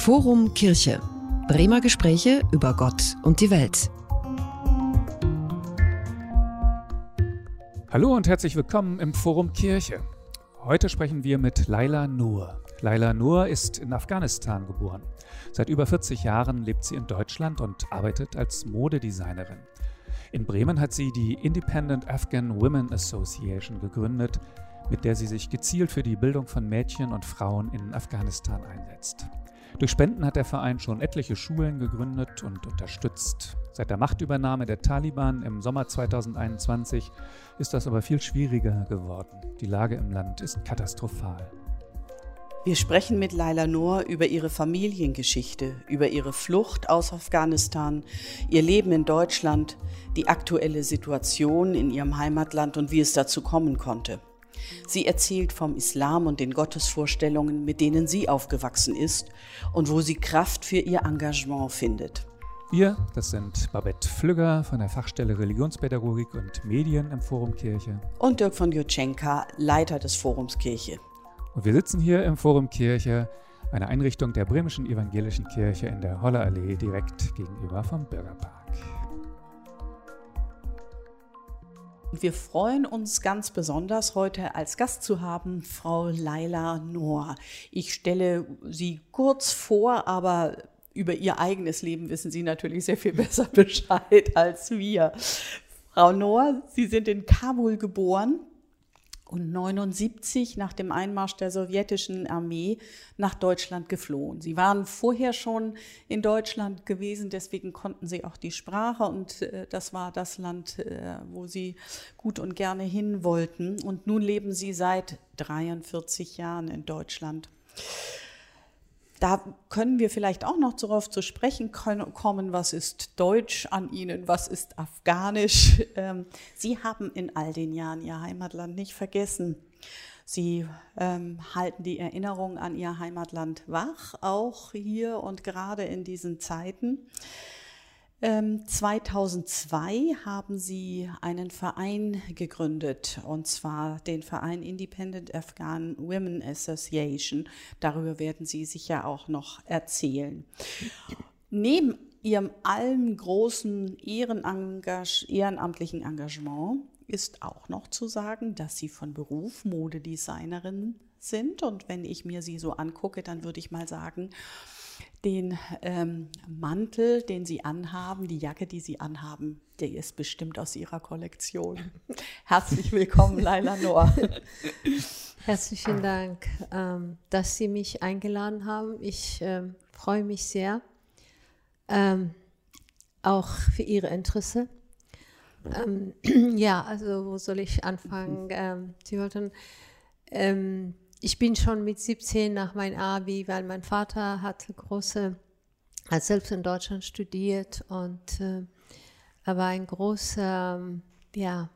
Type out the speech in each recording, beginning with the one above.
Forum Kirche. Bremer Gespräche über Gott und die Welt. Hallo und herzlich willkommen im Forum Kirche. Heute sprechen wir mit Laila Nur. Laila Nur ist in Afghanistan geboren. Seit über 40 Jahren lebt sie in Deutschland und arbeitet als Modedesignerin. In Bremen hat sie die Independent Afghan Women Association gegründet, mit der sie sich gezielt für die Bildung von Mädchen und Frauen in Afghanistan einsetzt. Durch Spenden hat der Verein schon etliche Schulen gegründet und unterstützt. Seit der Machtübernahme der Taliban im Sommer 2021 ist das aber viel schwieriger geworden. Die Lage im Land ist katastrophal. Wir sprechen mit Laila Noor über ihre Familiengeschichte, über ihre Flucht aus Afghanistan, ihr Leben in Deutschland, die aktuelle Situation in ihrem Heimatland und wie es dazu kommen konnte. Sie erzählt vom Islam und den Gottesvorstellungen, mit denen sie aufgewachsen ist und wo sie Kraft für ihr Engagement findet. Wir, das sind Babette Flügger von der Fachstelle Religionspädagogik und Medien im Forum Kirche. Und Dirk von Jutschenka, Leiter des Forums Kirche. Und wir sitzen hier im Forum Kirche, eine Einrichtung der Bremischen Evangelischen Kirche in der Hollerallee direkt gegenüber vom Bürgerpark. Wir freuen uns ganz besonders, heute als Gast zu haben Frau Laila Noor. Ich stelle sie kurz vor, aber über ihr eigenes Leben wissen Sie natürlich sehr viel besser Bescheid als wir. Frau Noor, Sie sind in Kabul geboren, und 79 nach dem Einmarsch der sowjetischen Armee nach Deutschland geflohen. Sie waren vorher schon in Deutschland gewesen, deswegen konnten sie auch die Sprache und äh, das war das Land, äh, wo sie gut und gerne hin wollten. Und nun leben sie seit 43 Jahren in Deutschland. Da können wir vielleicht auch noch darauf zu sprechen kommen, was ist Deutsch an Ihnen, was ist Afghanisch. Ähm, Sie haben in all den Jahren Ihr Heimatland nicht vergessen. Sie ähm, halten die Erinnerung an Ihr Heimatland wach, auch hier und gerade in diesen Zeiten. 2002 ähm, haben Sie einen Verein gegründet, und zwar den Verein Independent Afghan Women Association. Darüber werden Sie sicher auch noch erzählen. Neben Ihrem allen großen ehrenamtlichen Engagement ist auch noch zu sagen, dass Sie von Beruf Modedesignerin sind. Und wenn ich mir Sie so angucke, dann würde ich mal sagen, den ähm, Mantel, den Sie anhaben, die Jacke, die Sie anhaben, der ist bestimmt aus Ihrer Kollektion. Herzlich willkommen, Laila Noor. Herzlichen Dank, ähm, dass Sie mich eingeladen haben. Ich ähm, freue mich sehr, ähm, auch für Ihre Interesse. Ähm, ja, also wo soll ich anfangen? Ähm, Sie wollten ich bin schon mit 17 nach meinem Abi, weil mein Vater hatte große, hat selbst in Deutschland studiert und äh, er war ein großer, ja,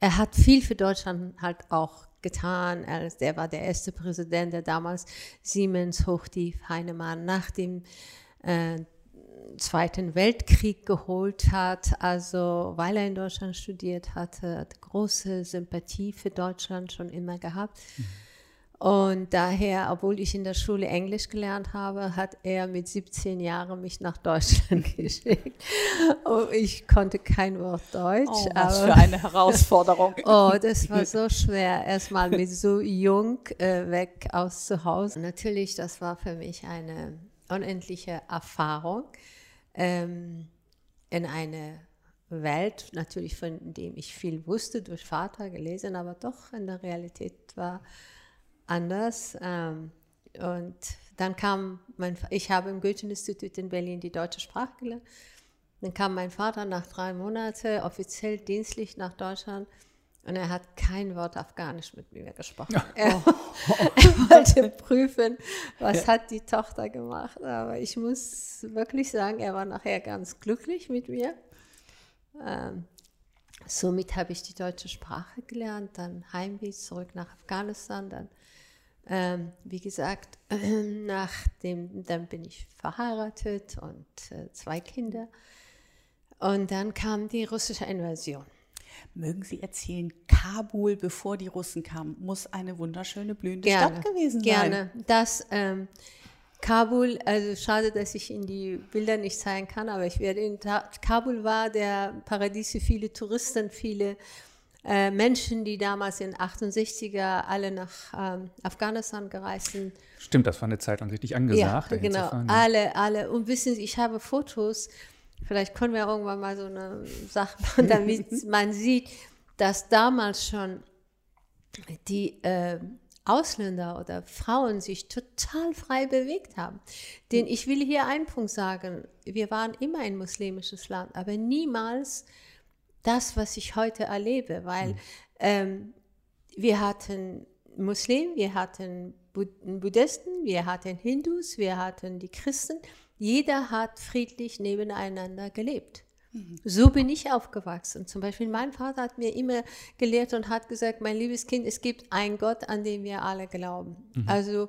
er hat viel für Deutschland halt auch getan. Er, er war der erste Präsident, der damals Siemens Hochtief Heinemann nach dem äh, Zweiten Weltkrieg geholt hat, also weil er in Deutschland studiert hatte, hat große Sympathie für Deutschland schon immer gehabt. Mhm. Und daher, obwohl ich in der Schule Englisch gelernt habe, hat er mit 17 Jahren mich nach Deutschland geschickt. Und ich konnte kein Wort Deutsch. Oh, was für eine Herausforderung. oh, das war so schwer, erstmal mit so jung äh, weg aus zu Hause. Natürlich, das war für mich eine unendliche Erfahrung ähm, in eine Welt, natürlich von dem ich viel wusste, durch Vater gelesen, aber doch in der Realität war anders. Ähm, und dann kam mein, ich habe im Goethe-Institut in Berlin die deutsche Sprache gelernt. Dann kam mein Vater nach drei Monaten offiziell dienstlich nach Deutschland und er hat kein Wort Afghanisch mit mir gesprochen. Oh. Er, er, wollte prüfen, was ja. hat die Tochter gemacht. Aber ich muss wirklich sagen, er war nachher ganz glücklich mit mir. Ähm, somit habe ich die deutsche Sprache gelernt, dann Heimweg zurück nach Afghanistan, dann ähm, wie gesagt, nach dem, dann bin ich verheiratet und äh, zwei Kinder. Und dann kam die russische Invasion. Mögen Sie erzählen, Kabul, bevor die Russen kamen, muss eine wunderschöne, blühende gerne, Stadt gewesen sein. Gerne. Das, ähm, Kabul, also schade, dass ich Ihnen die Bilder nicht zeigen kann, aber ich werde in Kabul war der Paradies für viele Touristen, viele äh, Menschen, die damals in 68er alle nach ähm, Afghanistan gereist sind. Stimmt, das war eine Zeit lang richtig angesagt. Ja, genau, alle, alle. Und wissen Sie, ich habe Fotos, vielleicht können wir irgendwann mal so eine Sache machen, damit man sieht, dass damals schon die äh, Ausländer oder Frauen sich total frei bewegt haben. Denn ich will hier einen Punkt sagen, wir waren immer ein muslimisches Land, aber niemals das, was ich heute erlebe, weil ähm, wir hatten Muslimen, wir hatten Buddhisten, wir hatten Hindus, wir hatten die Christen. Jeder hat friedlich nebeneinander gelebt. So bin ich aufgewachsen. Zum Beispiel mein Vater hat mir immer gelehrt und hat gesagt, mein liebes Kind, es gibt einen Gott, an den wir alle glauben. Mhm. Also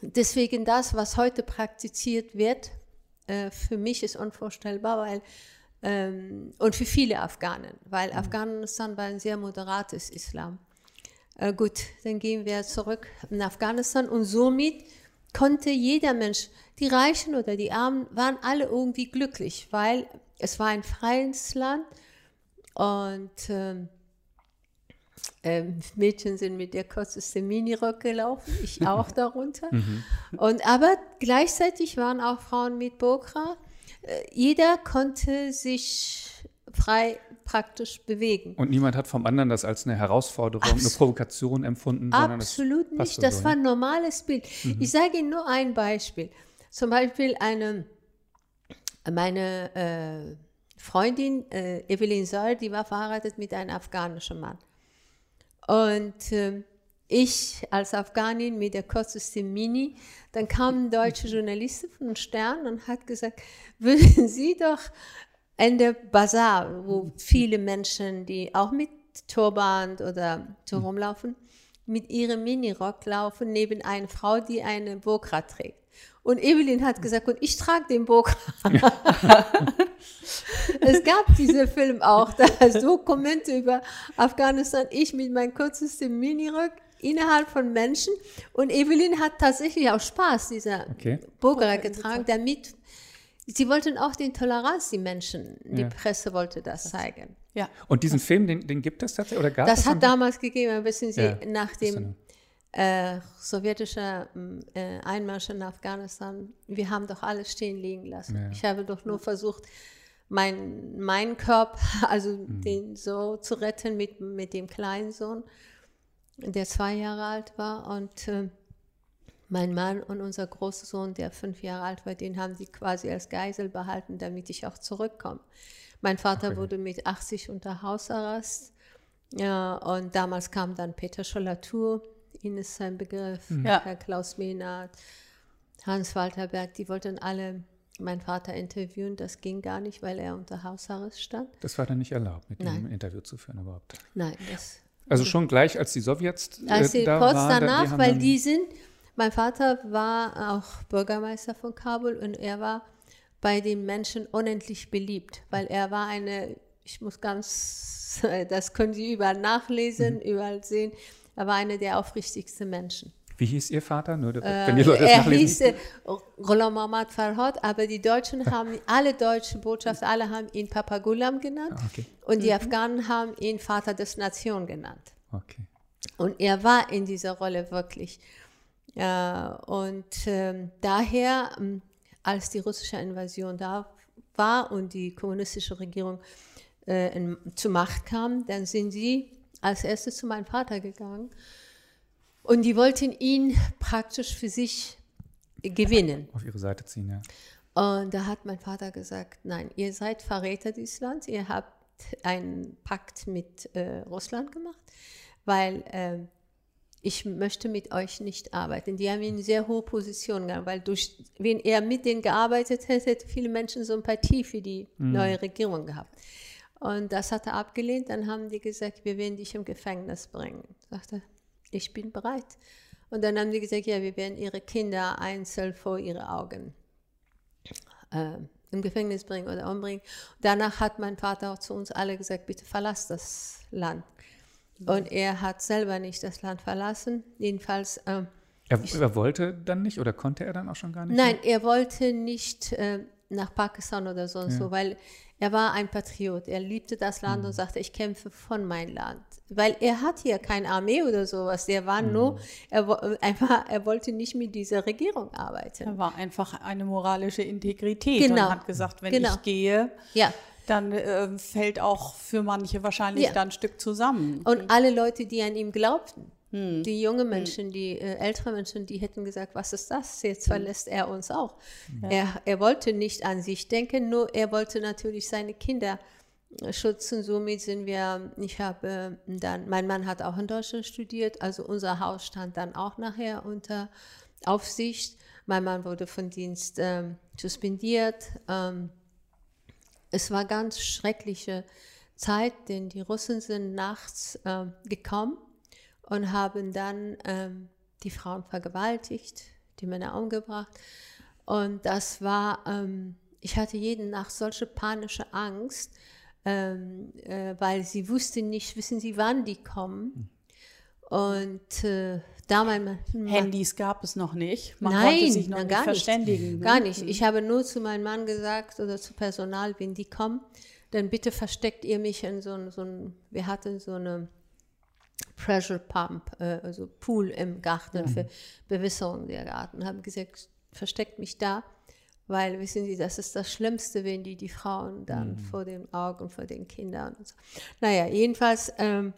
deswegen das, was heute praktiziert wird, äh, für mich ist unvorstellbar, weil ähm, und für viele Afghanen, weil mhm. Afghanistan war ein sehr moderates Islam. Äh, gut, dann gehen wir zurück nach Afghanistan und somit konnte jeder Mensch, die Reichen oder die Armen, waren alle irgendwie glücklich, weil es war ein freies Land und ähm, ähm, Mädchen sind mit der kürzesten Minirock gelaufen, ich auch darunter. Mhm. Und aber gleichzeitig waren auch Frauen mit Burka. Äh, jeder konnte sich frei praktisch bewegen. Und niemand hat vom anderen das als eine Herausforderung, Abs eine Provokation empfunden. Absolut nicht. Das so, war ein normales Bild. Mhm. Ich sage Ihnen nur ein Beispiel. Zum Beispiel eine, meine äh, Freundin äh, Evelyn Soll, die war verheiratet mit einem afghanischen Mann. Und äh, ich als Afghanin mit der kürzesten Mini, dann kamen deutsche Journalisten von Stern und hat gesagt, würden Sie doch in der Bazar, wo viele Menschen, die auch mit Turban oder so rumlaufen, mit ihrem Minirock laufen, neben einer Frau, die eine Burka trägt. Und Evelyn hat gesagt, und ich trage den Burka. es gab diesen Film auch, da so Kommente über Afghanistan, ich mit meinem kürzesten Minirock innerhalb von Menschen. Und Evelyn hat tatsächlich auch Spaß, dieser okay. Burka getragen, damit Sie wollten auch die Toleranz, die Menschen, die ja. Presse wollte das zeigen. Ja. Und diesen Film, den, den gibt es tatsächlich oder gab das? Das hat damals gegeben, wissen Sie, ja. nach dem äh, sowjetischen äh, Einmarsch in Afghanistan. Wir haben doch alles stehen liegen lassen. Ja. Ich habe doch nur versucht, meinen mein Körper, also mhm. den so zu retten mit, mit dem kleinen Sohn, der zwei Jahre alt war und äh, mein Mann und unser großer Sohn, der fünf Jahre alt war, den haben die quasi als Geisel behalten, damit ich auch zurückkomme. Mein Vater okay. wurde mit 80 unter Hausarrest. Ja, und damals kam dann Peter Schollatur, Ihnen ist sein Begriff, mhm. ja. Herr Klaus Mehnert, Hans-Walter Berg, die wollten alle meinen Vater interviewen. Das ging gar nicht, weil er unter Hausarrest stand. Das war dann nicht erlaubt, mit Nein. ihm ein Interview zu führen überhaupt? Nein. Das, also schon gleich, als die Sowjets äh, als die da kurz waren, danach, die weil die sind mein Vater war auch Bürgermeister von Kabul und er war bei den Menschen unendlich beliebt, weil er war eine, ich muss ganz, das können Sie überall nachlesen, mhm. überall sehen, er war einer der aufrichtigsten Menschen. Wie hieß Ihr Vater? Nur, wenn die Leute äh, er hieß äh, Ghulam Mohammad Farhad, aber die Deutschen haben, alle deutschen Botschafter, alle haben ihn Papa Ghulam genannt ah, okay. und die mhm. Afghanen haben ihn Vater des Nation genannt. Okay. Und er war in dieser Rolle wirklich. Äh, und äh, daher, ähm, als die russische Invasion da war und die kommunistische Regierung äh, in, zur Macht kam, dann sind sie als erstes zu meinem Vater gegangen und die wollten ihn praktisch für sich gewinnen. Auf ihre Seite ziehen, ja. Und da hat mein Vater gesagt, nein, ihr seid Verräter des Landes, ihr habt einen Pakt mit äh, Russland gemacht, weil äh, ich möchte mit euch nicht arbeiten. Die haben ihn in sehr hohe Position gehabt, weil durch, wenn er mit denen gearbeitet hätte, hätte viele Menschen Sympathie für die mhm. neue Regierung gehabt. Und das hat er abgelehnt. Dann haben die gesagt, wir werden dich im Gefängnis bringen. Sagte, ich bin bereit. Und dann haben die gesagt, ja, wir werden ihre Kinder einzeln vor ihre Augen äh, im Gefängnis bringen oder umbringen. Danach hat mein Vater auch zu uns alle gesagt, bitte verlass das Land. Und er hat selber nicht das Land verlassen. Jedenfalls, äh, Er, er, wollte dann nicht oder konnte er dann auch schon gar nicht? Nein, mehr? er wollte nicht äh, nach Pakistan oder sonst ja. so, weil er war ein Patriot. Er liebte das Land mhm. und sagte, ich kämpfe von mein Land. Weil er hat hier keine Armee oder sowas. Der war mhm. nur, er, einfach, er wollte nicht mit dieser Regierung arbeiten. Er war einfach eine moralische Integrität genau. und hat gesagt, wenn genau. ich gehe, ja. dann äh, fällt auch für manche wahrscheinlich ja. dann ein Stück zusammen. Und alle Leute, die an ihm glaubten, hm. Die jungen hm. Menschen, die äh, ältere Menschen, die hätten gesagt, was ist das? Jetzt hm. verlässt er uns auch. Ja. Er, er wollte nicht an sich denken, nur er wollte natürlich seine Kinder äh, schützen. Somit sind wir, ich habe dann, mein Mann hat auch in Deutschland studiert, also unser Haus stand dann auch nachher unter Aufsicht. Mein Mann wurde von Dienst ähm, suspendiert. Ähm, es war ganz schreckliche Zeit, denn die Russen sind nachts äh, gekommen und haben dann ähm, die Frauen vergewaltigt, die Männer umgebracht. Und das war, ähm, ich hatte jeden Nacht solche panische Angst, ähm, äh, weil sie wussten nicht, wissen Sie, wann die kommen. Und äh, da mein Mann, Handys gab es noch nicht. Man nein, konnte sich noch nicht verständigen. Nicht, gar nicht. Ich habe nur zu meinem Mann gesagt oder zu Personal, wenn die kommen, dann bitte versteckt ihr mich in so, so ein, wir hatten so eine Pressure Pump, äh, also Pool im Garten mhm. für Bewässerung der Garten. Haben gesagt, versteckt mich da, weil wissen Sie, das ist das Schlimmste, wenn die die Frauen dann mhm. vor den Augen, vor den Kindern und so. Naja, jedenfalls, ähm,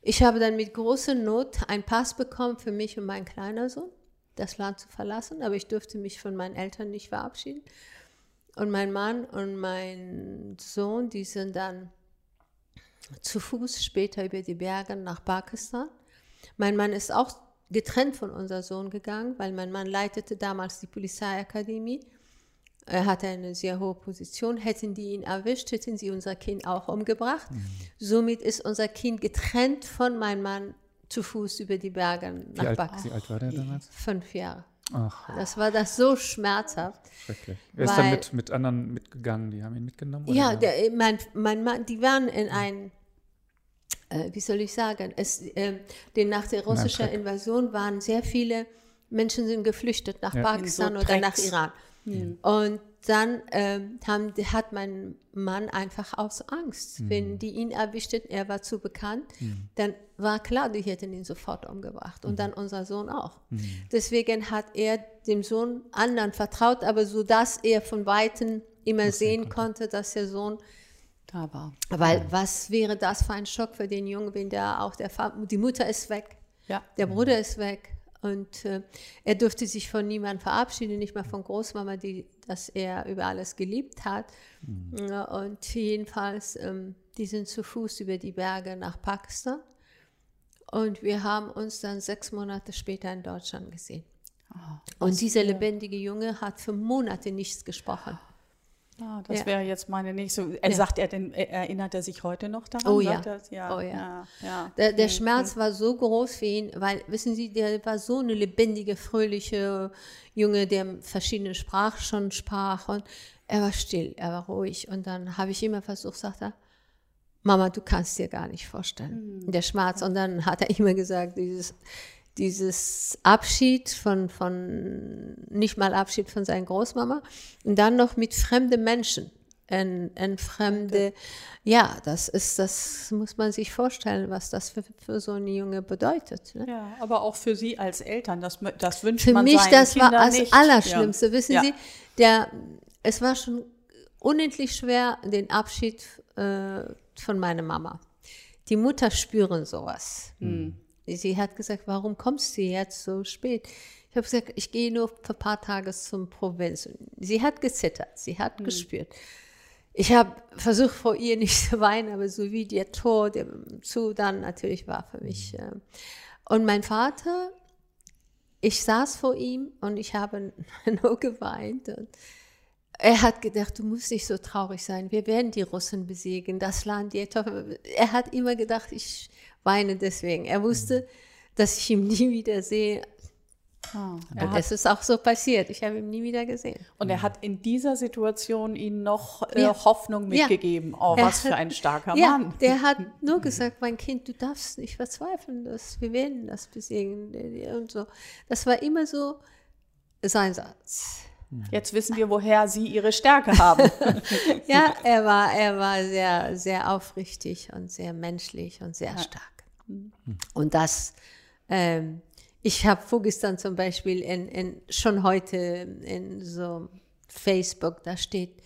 ich habe dann mit großer Not einen Pass bekommen für mich und meinen kleinen Sohn, das Land zu verlassen, aber ich durfte mich von meinen Eltern nicht verabschieden. Und mein Mann und mein Sohn, die sind dann zu Fuß später über die Berge nach Pakistan. Mein Mann ist auch getrennt von unserem Sohn gegangen, weil mein Mann leitete damals die Polizeiakademie. Er hatte eine sehr hohe Position. Hätten die ihn erwischt, hätten sie unser Kind auch umgebracht. Mhm. Somit ist unser Kind getrennt von meinem Mann zu Fuß über die Berge nach wie alt, Wie alt war der damals? Fünf Jahre. Ach. Das war das so schmerzhaft. Schrecklich. Er ist dann mit, mit anderen mitgegangen, die haben ihn mitgenommen? Ja, der, mein, mein Mann, die waren in ein äh, wie soll ich sagen, es, äh, denn nach der russischen Invasion waren sehr viele Menschen sind geflüchtet nach ja. Pakistan so oder nach Iran. Mhm. Und dann ähm, haben, hat mein Mann einfach aus Angst, mhm. wenn die ihn erwischten, er war zu bekannt, mhm. dann war klar, die hätten ihn sofort umgebracht und mhm. dann unser Sohn auch. Mhm. Deswegen hat er dem Sohn anderen vertraut, aber so dass er von Weitem immer sehen konnte, dass der Sohn da war. Weil was wäre das für ein Schock für den Jungen, wenn der auch der Vater, die Mutter ist weg, ja. der Bruder ist weg und äh, er durfte sich von niemandem verabschieden, nicht mal von Großmama, die das er über alles geliebt hat. Mhm. Und jedenfalls, ähm, die sind zu Fuß über die Berge nach Pakistan und wir haben uns dann sechs Monate später in Deutschland gesehen. Oh, und dieser lebendige Junge hat für Monate nichts gesprochen. Ah, das ja. wäre jetzt meine nächste. Er ja. Sagt er denn, erinnert er sich heute noch daran? Oh ja. ja. Oh ja. ja. Der, der, Schmerz war so groß für ihn, weil, wissen Sie, der war so eine lebendige, fröhliche Junge, der verschiedene Sprachen schon sprach und er war still, er war ruhig. Und dann habe ich immer versucht, sagt er, Mama, du kannst dir gar nicht vorstellen, mhm. der Schmerz. Und dann hat er immer gesagt, dieses, dieses Abschied von, von, nicht mal Abschied von seiner Großmama und dann noch mit fremden Menschen. Ein, ein fremde, ja, das ist, das muss man sich vorstellen, was das für, für so eine Junge bedeutet. Ne? Ja, aber auch für Sie als Eltern, das, das wünscht für man mich, seinen das Kindern war das nicht. Allerschlimmste. Ja. Wissen ja. Sie, der, es war schon unendlich schwer, den Abschied äh, von meiner Mama. Die Mutter spüren sowas. Mhm. Sie hat gesagt, warum kommst du jetzt so spät? Ich habe gesagt, ich gehe nur für ein paar Tage zum Provinz. Sie hat gezittert, sie hat mhm. gespürt. Ich habe versucht, vor ihr nicht zu weinen, aber so wie der Tod zu dann natürlich war für mich. Äh. Und mein Vater, ich saß vor ihm und ich habe nur geweint. Und er hat gedacht, du musst nicht so traurig sein. Wir werden die Russen besiegen, das Land. Er hat immer gedacht, ich weine deswegen. Er wusste, dass ich ihn nie wieder sehe. Und es ist auch so passiert. Ich habe ihn nie wieder gesehen. Und er hat in dieser Situation Ihnen noch äh, ja. Hoffnung mitgegeben. Ja. Oh, was hat, für ein starker ja, Mann. Der hat nur gesagt, mein Kind, du darfst nicht verzweifeln, dass wir werden das besiegen und so. Das war immer so sein Satz. Jetzt wissen wir, woher Sie Ihre Stärke haben. ja, er war, er war sehr, sehr aufrichtig und sehr menschlich und sehr stark. Und das ähm, ich habe vorgestern zum Beispiel in, in, schon heute in so Facebook, da steht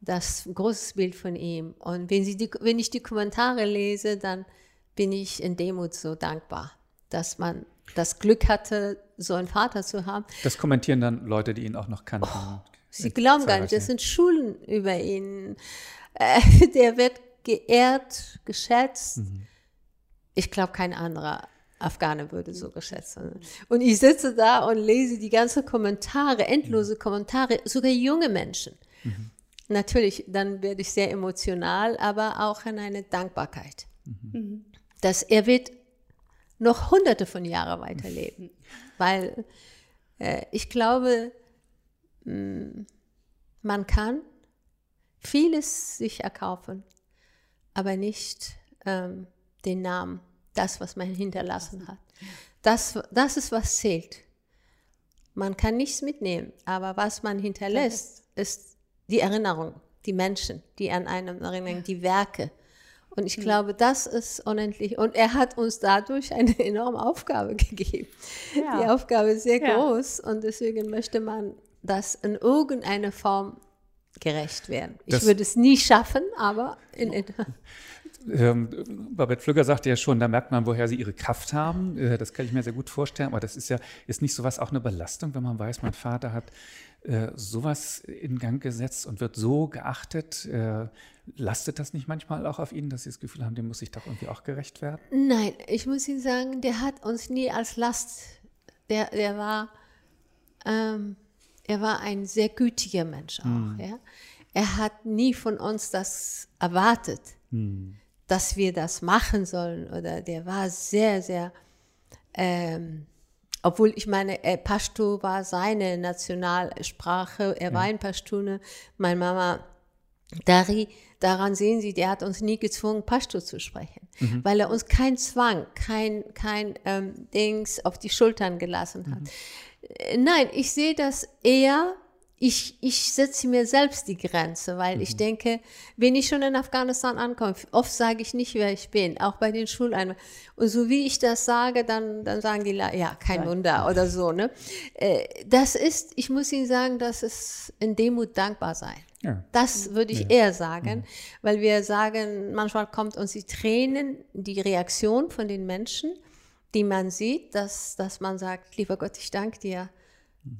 das große Bild von ihm. Und wenn, sie die, wenn ich die Kommentare lese, dann bin ich in Demut so dankbar, dass man das Glück hatte, so einen Vater zu haben. Das kommentieren dann Leute, die ihn auch noch kannten. Oh, sie glauben gar nicht, das sind Schulen über ihn. Äh, der wird geehrt, geschätzt. Mhm. Ich glaube, kein anderer Afghane würde so geschätzt. Und ich sitze da und lese die ganzen Kommentare, endlose Kommentare, sogar junge Menschen. Mhm. Natürlich, dann werde ich sehr emotional, aber auch in eine Dankbarkeit. Mhm. Dass er wird noch hunderte von Jahren weiterleben. Weil äh, ich glaube, mh, mm, man kann vieles sich erkaufen, aber nicht ähm, den Namen das, was man hinterlassen hat. Das, das ist, was zählt. Man kann nichts mitnehmen, aber was man hinterlässt, ist die Erinnerung, die Menschen, die an einem erinnern, die Werke. Und ich hm. glaube, das ist unendlich. Und er hat uns dadurch eine enorme Aufgabe gegeben. Ja. Die Aufgabe ist sehr ja. groß und deswegen möchte man das in irgendeiner Form gerecht werden. Ich das würde es nie schaffen, aber in, in ähm, Babette Flügger sagte ja schon, da merkt man, woher sie ihre Kraft haben. Äh, das kann ich mir sehr gut vorstellen. Aber das ist ja, ist nicht sowas auch eine Belastung, wenn man weiß, mein Vater hat äh, sowas in Gang gesetzt und wird so geachtet. Äh, lastet das nicht manchmal auch auf Ihnen, dass Sie das Gefühl haben, dem muss ich doch irgendwie auch gerecht werden? Nein, ich muss Ihnen sagen, der hat uns nie als Last, der, der war, ähm, er war ein sehr gütiger Mensch auch. Hm. Ja? Er hat nie von uns das erwartet. Hm dass wir das machen sollen. Oder der war sehr, sehr, ähm, obwohl ich meine, äh, Pashto war seine Nationalsprache, er ja. war ein Pashtune. Meine Mama, Dari, daran sehen Sie, der hat uns nie gezwungen, Pashto zu sprechen, mhm. weil er uns kein Zwang, kein, kein ähm, Dings auf die Schultern gelassen hat. Mhm. Äh, nein, ich sehe das eher ich, ich setze mir selbst die Grenze, weil mhm. ich denke, wenn ich schon in Afghanistan ankomme, oft sage ich nicht, wer ich bin, auch bei den Schuleinrichtungen. Und so wie ich das sage, dann, dann sagen die, ja, kein ja. Wunder oder so. Ne? Äh, das ist, ich muss Ihnen sagen, das ist in Demut dankbar sein. Ja. Das würde ich ja. eher sagen, mhm. weil wir sagen, manchmal kommt uns die Tränen, die Reaktion von den Menschen, die man sieht, dass, dass man sagt, lieber Gott, ich danke dir,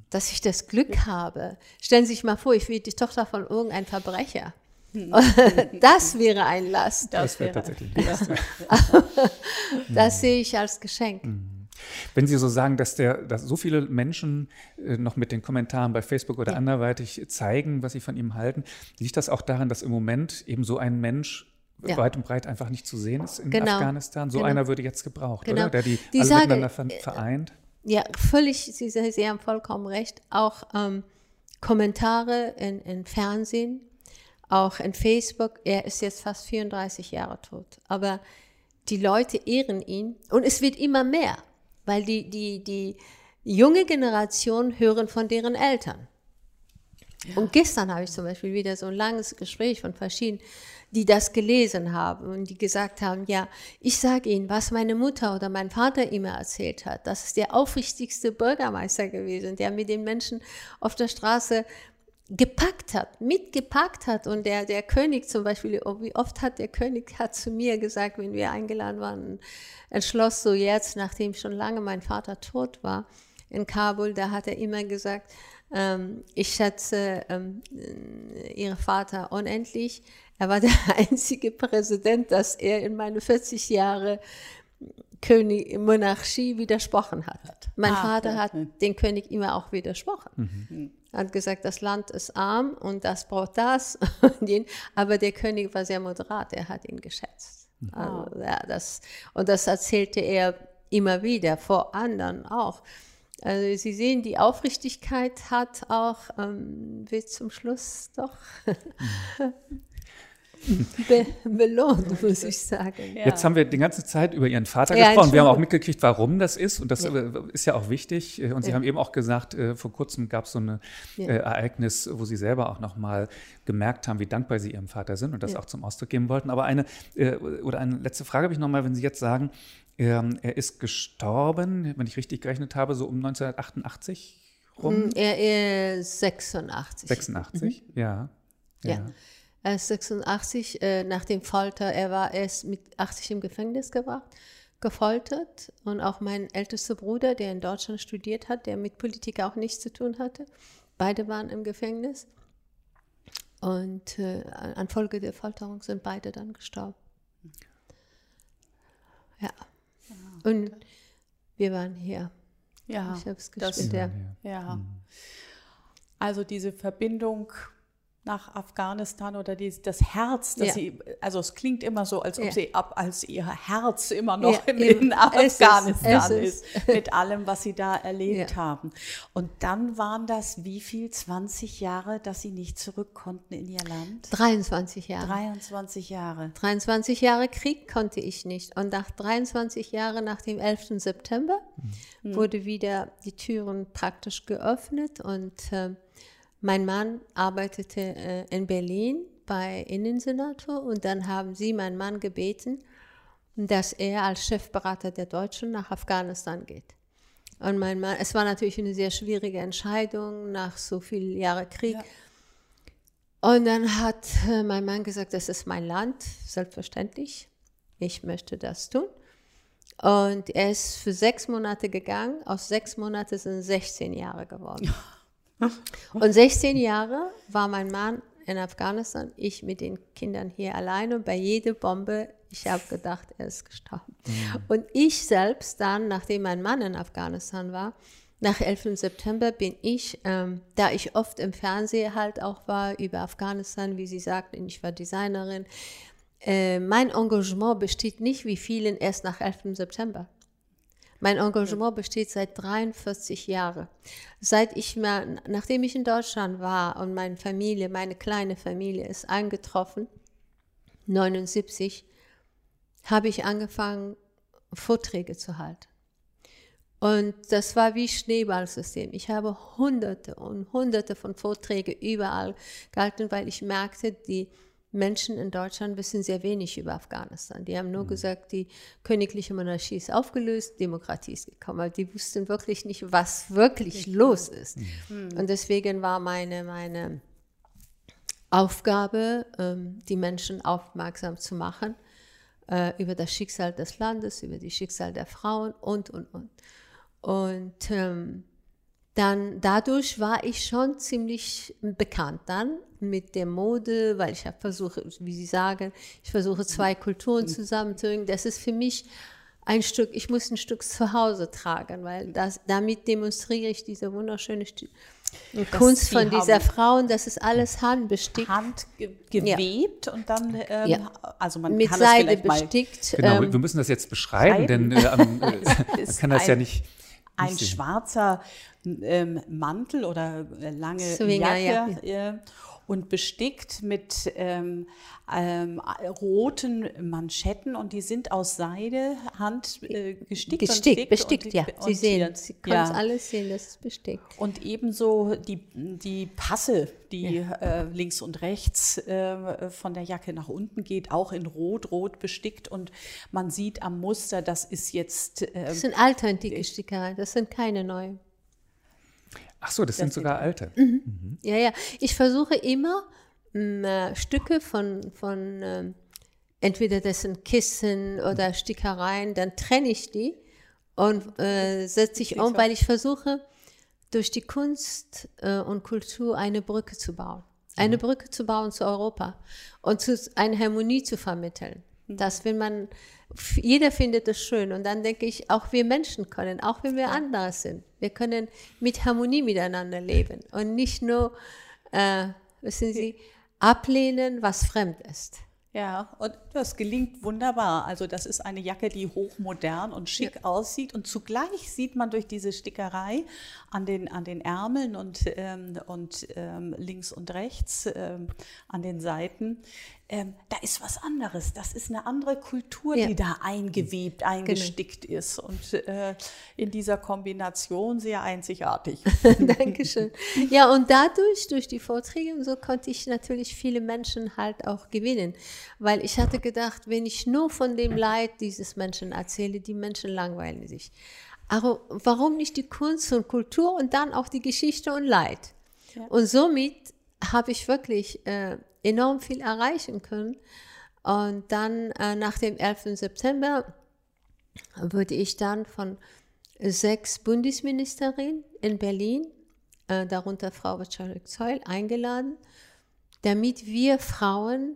dass ich das Glück habe. Stellen Sie sich mal vor, ich wäre die Tochter von irgendeinem Verbrecher. Das wäre ein Last. Das, das wäre tatsächlich ein Last. das sehe ich als Geschenk. Mhm. Wenn Sie so sagen, dass, der, dass so viele Menschen äh, noch mit den Kommentaren bei Facebook oder ja. anderweitig zeigen, was sie von ihm halten, liegt das auch daran, dass im Moment eben so ein Mensch ja. weit und breit einfach nicht zu sehen ist in genau. Afghanistan? So genau. einer würde jetzt gebraucht, genau. oder? Der die, die alle Sage, miteinander äh, vereint. Ja, völlig, Sie, Sie haben vollkommen recht. Auch ähm, Kommentare in, in Fernsehen, auch in Facebook. Er ist jetzt fast 34 Jahre tot. Aber die Leute ehren ihn und es wird immer mehr, weil die, die, die junge Generation hören von deren Eltern. Und gestern habe ich zum Beispiel wieder so ein langes Gespräch von verschiedenen die das gelesen haben und die gesagt haben, ja, ich sage Ihnen, was meine Mutter oder mein Vater immer erzählt hat. Das ist der aufrichtigste Bürgermeister gewesen, der mit den Menschen auf der Straße gepackt hat, mitgepackt hat. Und der, der König zum Beispiel, oh, wie oft hat der König hat zu mir gesagt, wenn wir eingeladen waren, entschloss so jetzt, nachdem schon lange mein Vater tot war in Kabul, da hat er immer gesagt, ähm, ich schätze ähm, Ihren Vater unendlich. Er war der einzige Präsident, dass er in meine 40 Jahre König Monarchie widersprochen hat. Mein ah, Vater ja. hat den König immer auch widersprochen. Mhm. Er hat gesagt, das Land ist arm und das braucht das. aber der König war sehr moderat, er hat ihn geschätzt. Mhm. Also, ja, das, und das erzählte er immer wieder, vor anderen auch. Also Sie sehen, die Aufrichtigkeit hat auch ähm, wird zum Schluss doch be belohnt, muss ich sagen. Ja. Jetzt haben wir die ganze Zeit über Ihren Vater Ja, gesprochen. Wir haben auch mitgekriegt, warum das ist. Und das Ja. äh, ist ja auch wichtig. Äh, Und Sie haben eben auch gesagt, äh, vor kurzem gab es so ein Ereignis, wo Sie selber auch nochmal gemerkt haben, wie dankbar Sie Ihrem Vater sind und das auch zum Ausdruck geben wollten. Aber eine oder eine letzte Frage habe ich nochmal, wenn Sie jetzt sagen, ähm, er ist gestorben, wenn ich richtig gerechnet habe, so um 1988 rum? Mm, Er ist 86. 86? Ja. Mhm. Ja. Er ist 86 äh, nach dem Folter. Er war erst mit 80 im Gefängnis gebracht, gefoltert. Und auch mein ältester Bruder, der in Deutschland studiert hat, der mit Politik auch nichts zu tun hatte. Beide waren im Gefängnis. Und äh, an Folge der Folterung sind beide dann gestorben. Ja. Und wir waren hier. Ja, Ich habe es das- gespielt. Ja. ja. Also diese Verbindung nach Afghanistan oder die, das Herz, dass Ja. sie, also es klingt immer so, als ob Ja. sie ab, als ihr Herz immer noch Ja, in, in ist- Afghanistan es ist, ist. mit allem, was sie da erlebt haben. Und dann waren das wie viel, 20 Jahre, dass sie nicht zurück konnten in ihr Land? 23 Jahre. 23 Jahre. 23 Jahre Krieg konnte ich nicht. Und nach 23 Jahren nach dem 11. September wurde wieder die Türen praktisch geöffnet und äh, mein Mann arbeitete äh, in Berlin bei Innensenator und dann haben sie meinen Mann gebeten, dass er als Chefberater der Deutschen nach Afghanistan geht. Und mein Mann, es war natürlich eine sehr schwierige Entscheidung nach so vielen Jahren Krieg. Ja. Und dann hat äh, mein Mann gesagt, das ist mein Land, selbstverständlich. Ich möchte das tun. Und er ist für sechs Monate gegangen. Aus sechs Monaten sind 16 Jahre geworden. Und 16 Jahre war mein Mann in Afghanistan, ich mit den Kindern hier alleine. Und bei jeder Bombe, ich habe gedacht, er ist gestorben. Und ich selbst dann, nachdem mein Mann in Afghanistan war, nach 11. September bin ich, ähm, da ich oft im Fernsehen halt auch war über Afghanistan, wie Sie sagten, ich war Designerin. Äh, mein Engagement besteht nicht wie vielen erst nach 11. September. Mein Engagement besteht seit 43 Jahren. Seit ich mal, nachdem ich in Deutschland war und meine Familie, meine kleine Familie ist eingetroffen, 79, habe ich angefangen, Vorträge zu halten. Und das war wie Schneeballsystem. Ich habe hunderte und hunderte von Vorträgen überall gehalten, weil ich merkte, die Menschen in Deutschland wissen sehr wenig über Afghanistan. Die haben nur gesagt, die königliche Monarchie ist aufgelöst, Demokratie ist gekommen. Aber die wussten wirklich nicht, was wirklich los ist. Und deswegen war meine, meine Aufgabe, ähm, die Menschen aufmerksam zu machen äh, über das Schicksal des Landes, über die Schicksal der Frauen und, und, und. Und ähm, dann dadurch war ich schon ziemlich bekannt dann mit der Mode, weil ich habe versucht, wie Sie sagen, ich versuche zwei Kulturen zusammenzubringen. Das ist für mich ein Stück, ich muss ein Stück zu Hause tragen, weil das, damit demonstriere ich diese wunderschöne Sti- Kunst Sie von dieser haben- Frauen. Das ist alles handbestickt. Hand ge gewebt und dann, ähm, Ja. also man mit kann das Seide mal bestickt. Genau, ähm, wir müssen das jetzt beschreiben, schreiben. denn äh, äh, man kann das ja nicht. Ein schwarzer ähm, Mantel oder äh, lange Swinger, Jacke äh, und bestickt mit ähm, ähm, roten Manschetten und die sind aus Seide Hand äh, gestickt. gestickt, bestickt, und, ja. Sie sehen, Sie können es ja. alles sehen, das ist bestickt. Und ebenso die, die Passe, die äh, links und rechts äh, von der Jacke nach unten geht, auch in Rot, Rot bestickt. Und man sieht am Muster, das ist jetzt Das sind alte antike Stickereien, das sind keine neuen. Ach so, das sind sogar alte. Ja, ja. Ich versuche immer m, äh, Stücke von, von ähm, entweder das sind Kissen oder Stickereien, dann trenne ich die und äh, setze ich um, weil ich versuche, durch die Kunst äh, und Kultur eine Brücke zu bauen. Eine Brücke zu bauen zu Europa und zu, eine Harmonie zu vermitteln. Dass wenn man, jeder findet es schön und dann denke ich, auch wir Menschen können, auch wenn wir anders sind, wir können mit Harmonie miteinander leben und nicht nur, äh, wissen Sie, ablehnen, was fremd ist. Ja, und das gelingt wunderbar. Also das ist eine Jacke, die hochmodern und schick ja. aussieht und zugleich sieht man durch diese Stickerei an den, an den Ärmeln und, ähm, und ähm, links und rechts ähm, an den Seiten, ähm, da ist was anderes. Das ist eine andere Kultur, ja. die da eingewebt, genau. eingestickt genau. ist und äh, in dieser Kombination sehr einzigartig. Dankeschön. Ja, und dadurch, durch die Vorträge und so, konnte ich natürlich viele Menschen halt auch gewinnen, weil ich hatte gedacht, wenn ich nur von dem Leid dieses Menschen erzähle, die Menschen langweilen sich. Aber warum nicht die Kunst und Kultur und dann auch die Geschichte und Leid? Ja. Und somit habe ich wirklich äh, enorm viel erreichen können. Und dann äh, nach dem 11. September wurde ich dann von sechs Bundesministerinnen in Berlin, äh, darunter Frau Wacharik-Zeul, eingeladen, damit wir Frauen,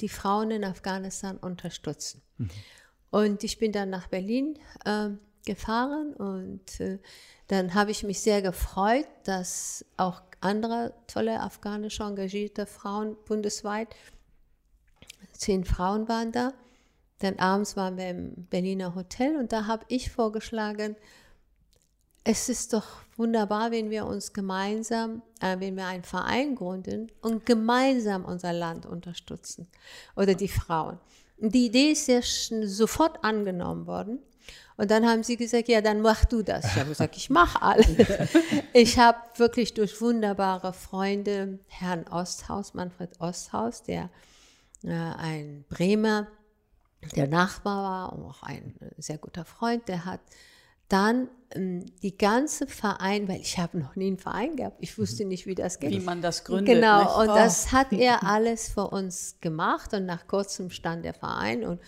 die Frauen in Afghanistan unterstützen. Mhm. Und ich bin dann nach Berlin äh, gefahren und äh, dann habe ich mich sehr gefreut, dass auch andere tolle afghanische engagierte Frauen bundesweit. Zehn Frauen waren da. Dann abends waren wir im Berliner Hotel und da habe ich vorgeschlagen, es ist doch wunderbar, wenn wir uns gemeinsam, äh, wenn wir einen Verein gründen und gemeinsam unser Land unterstützen oder die Frauen. Die Idee ist ja sofort angenommen worden. Und dann haben sie gesagt, ja, dann mach du das. Ich habe gesagt, ich mache alles. Ich habe wirklich durch wunderbare Freunde, Herrn Osthaus, Manfred Osthaus, der äh, ein Bremer, der Nachbar war und auch ein sehr guter Freund, der hat dann ähm, die ganze Verein, weil ich habe noch nie einen Verein gehabt, ich wusste nicht, wie das geht. Wie man das gründet. Genau, nicht? und oh. das hat er alles für uns gemacht und nach kurzem stand der Verein und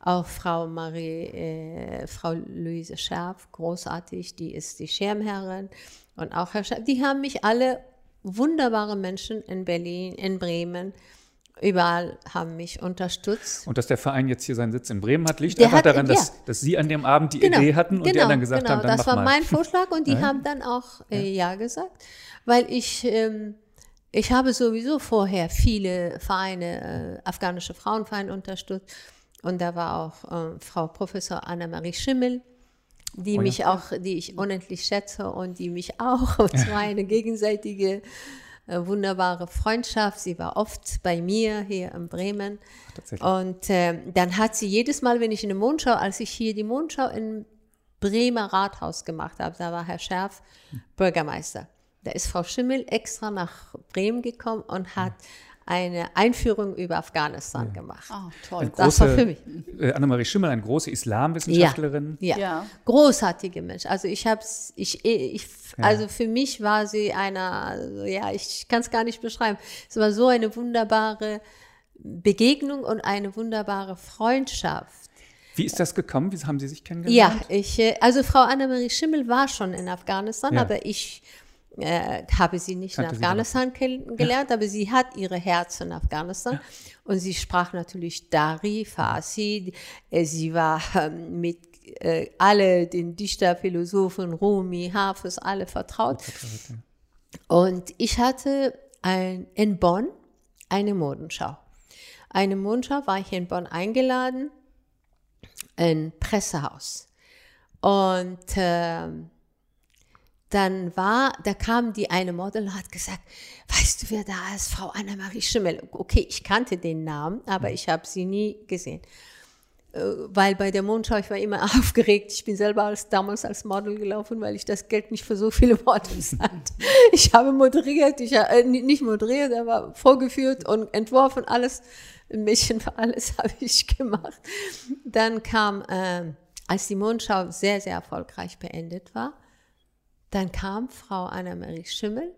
auch Frau Marie, äh, Frau Luise Scherf, großartig, die ist die Schirmherrin. Und auch Herr Scherf, die haben mich alle wunderbare Menschen in Berlin, in Bremen, überall haben mich unterstützt. Und dass der Verein jetzt hier seinen Sitz in Bremen hat, liegt der einfach hat, daran, dass, ja. dass Sie an dem Abend die genau, Idee hatten und genau, die anderen gesagt genau, haben, dann das war mal. mein Vorschlag und die ja. haben dann auch äh, ja. ja. gesagt, weil ich ähm, ich habe sowieso vorher viele Vereine, äh, afghanische Frauenvereine unterstützt und da war auch äh, Frau Professor Anna-Marie Schimmel, die oh, mich auch, die ich unendlich schätze und die mich auch. Und zwar eine gegenseitige wunderbare Freundschaft. Sie war oft bei mir hier in Bremen. Und äh, dann hat sie jedes Mal, wenn ich in der Mondschau, als ich hier die Mondschau im Bremer Rathaus gemacht habe, da war Herr Scherf Bürgermeister. Da ist Frau Schimmel extra nach Bremen gekommen und hat hm eine Einführung über Afghanistan ja. gemacht. Oh, toll. Große, das war für mich. Äh, Annemarie Schimmel, eine große Islamwissenschaftlerin. Ja, ja. ja. großartige Mensch. Also ich habe ich, ich also für mich war sie eine, ja, ich kann es gar nicht beschreiben. Es war so eine wunderbare Begegnung und eine wunderbare Freundschaft. Wie ist das gekommen? Wie haben Sie sich kennengelernt? Ja, ich, äh, also Frau Annemarie Schimmel war schon in Afghanistan, aber ich äh, habe sie nicht Kannte in Afghanistan kennengelernt, ja. aber sie hat ihre Herz in Afghanistan. Ja. Und sie sprach natürlich Dari, Farsi. Äh, sie war ähm, mit äh, alle den Dichter, Philosophen, Rumi, Hafiz, alle vertraut. Und ich hatte ein, in Bonn eine Modenschau. Eine Modenschau war ich in Bonn eingeladen, ein Pressehaus. Und ähm, dann war, da kam die eine Model und hat gesagt, weißt du, wer da ist? Frau Annemarie Schimmel. Okay, ich kannte den Namen, aber ich habe sie nie gesehen. Äh, weil bei der Mondschau, ich war immer aufgeregt. Ich bin selber als, damals als Model gelaufen, weil ich das Geld nicht für so viele Models hatte. Ich habe moderiert, ich äh, nicht moderiert, aber vorgeführt und entworfen, alles, ein bisschen für alles habe ich gemacht. Dann kam, äh, als die Mondschau sehr, sehr erfolgreich beendet war, dann kam Frau Annemarie Schimmel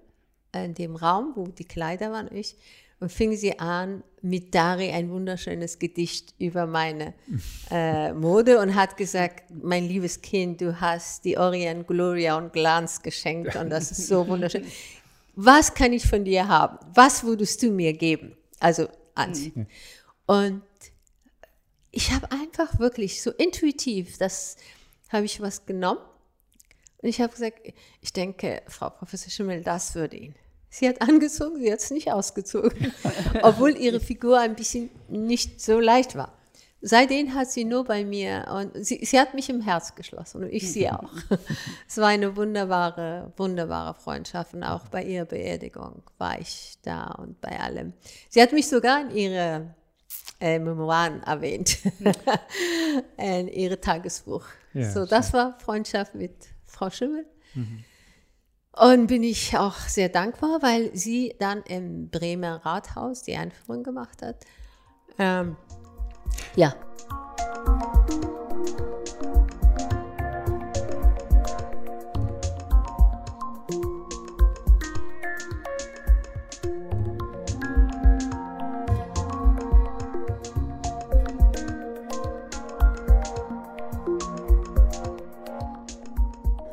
in dem Raum, wo die Kleider waren, ich, und fing sie an, mit Dari ein wunderschönes Gedicht über meine äh, Mode und hat gesagt, mein liebes Kind, du hast die Orient Gloria und Glanz geschenkt und das ist so wunderschön. Was kann ich von dir haben? Was würdest du mir geben? Also anziehen. Mhm. Und ich habe einfach wirklich so intuitiv, das habe ich was genommen und ich habe gesagt, ich denke, Frau Professor Schimmel, das würde ihn. Sie hat angezogen, sie hat es nicht ausgezogen, obwohl ihre Figur ein bisschen nicht so leicht war. Seitdem hat sie nur bei mir und sie, sie hat mich im Herz geschlossen und ich sie auch. es war eine wunderbare, wunderbare Freundschaft und auch bei ihrer Beerdigung war ich da und bei allem. Sie hat mich sogar in ihre äh, Memoiren erwähnt, in ihre Tagesbuch. Ja, so, das war Freundschaft mit Frau Schimmel. Mhm. Und bin ich auch sehr dankbar, weil sie dann im Bremer Rathaus die Einführung gemacht hat. Ähm, ja.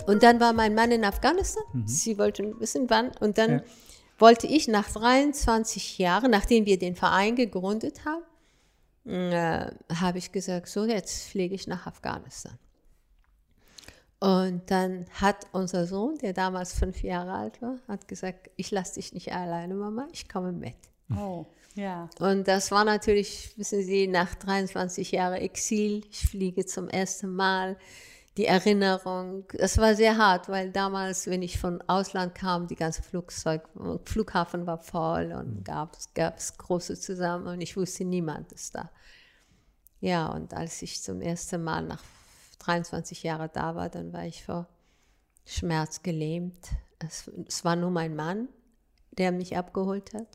Und dann war mein Mann in Afghanistan. Mhm. Sie wollten wissen, wann. Und dann ja. wollte ich nach 23 Jahren, nachdem wir den Verein gegründet haben, äh, habe ich gesagt, so jetzt fliege ich nach Afghanistan. Und dann hat unser Sohn, der damals fünf Jahre alt war, hat gesagt, ich lasse dich nicht alleine, Mama, ich komme mit. Oh, ja. Und das war natürlich, wissen Sie, nach 23 Jahren Exil, ich fliege zum ersten Mal, die Erinnerung, das war sehr hart, weil damals, wenn ich von Ausland kam, die ganze Flugzeug, Flughafen war voll und mhm. gab es große zusammen und ich wusste, niemand ist da. Ja, und als ich zum ersten Mal nach 23 Jahren da war, dann war ich vor Schmerz gelähmt. Es, es war nur mein Mann, der mich abgeholt hat.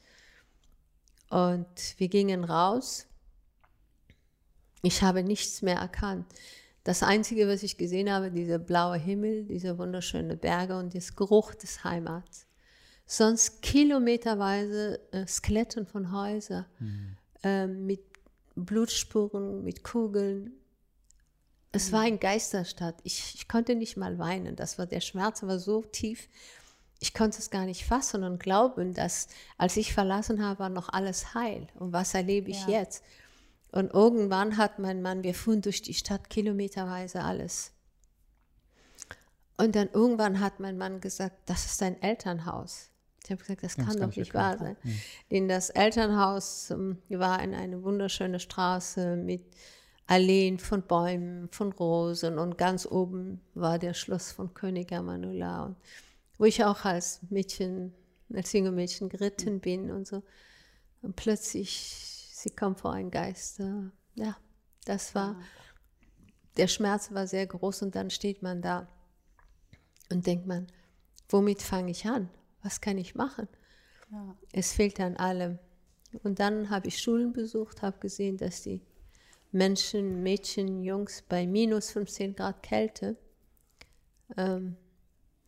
Und wir gingen raus. Ich habe nichts mehr erkannt. Das Einzige, was ich gesehen habe, dieser blaue Himmel, diese wunderschönen Berge und das Geruch des Heimats. Sonst kilometerweise äh, Skeletten von Häusern mhm. äh, mit Blutspuren, mit Kugeln. Es mhm. war ein Geisterstadt. Ich, ich konnte nicht mal weinen. Das war der Schmerz war so tief. Ich konnte es gar nicht fassen und glauben, dass als ich verlassen habe, war noch alles heil. Und was erlebe ich ja. jetzt? Und irgendwann hat mein Mann, wir fuhren durch die Stadt kilometerweise alles. Und dann irgendwann hat mein Mann gesagt, das ist dein Elternhaus. Ich habe gesagt, das, das kann doch nicht wahr sein. Mhm. Denn das Elternhaus ähm, war in eine wunderschöne Straße mit Alleen von Bäumen, von Rosen und ganz oben war der Schloss von König Amanullah, wo ich auch als Mädchen, als junge Mädchen geritten bin und so. Und plötzlich sie kam vor ein Geist. Ja, das war, der Schmerz war sehr groß und dann steht man da und denkt man, womit fange ich an? Was kann ich machen? Ja. Es fehlt an allem. Und dann habe ich Schulen besucht, habe gesehen, dass die Menschen, Mädchen, Jungs bei minus 15 Grad Kälte ähm,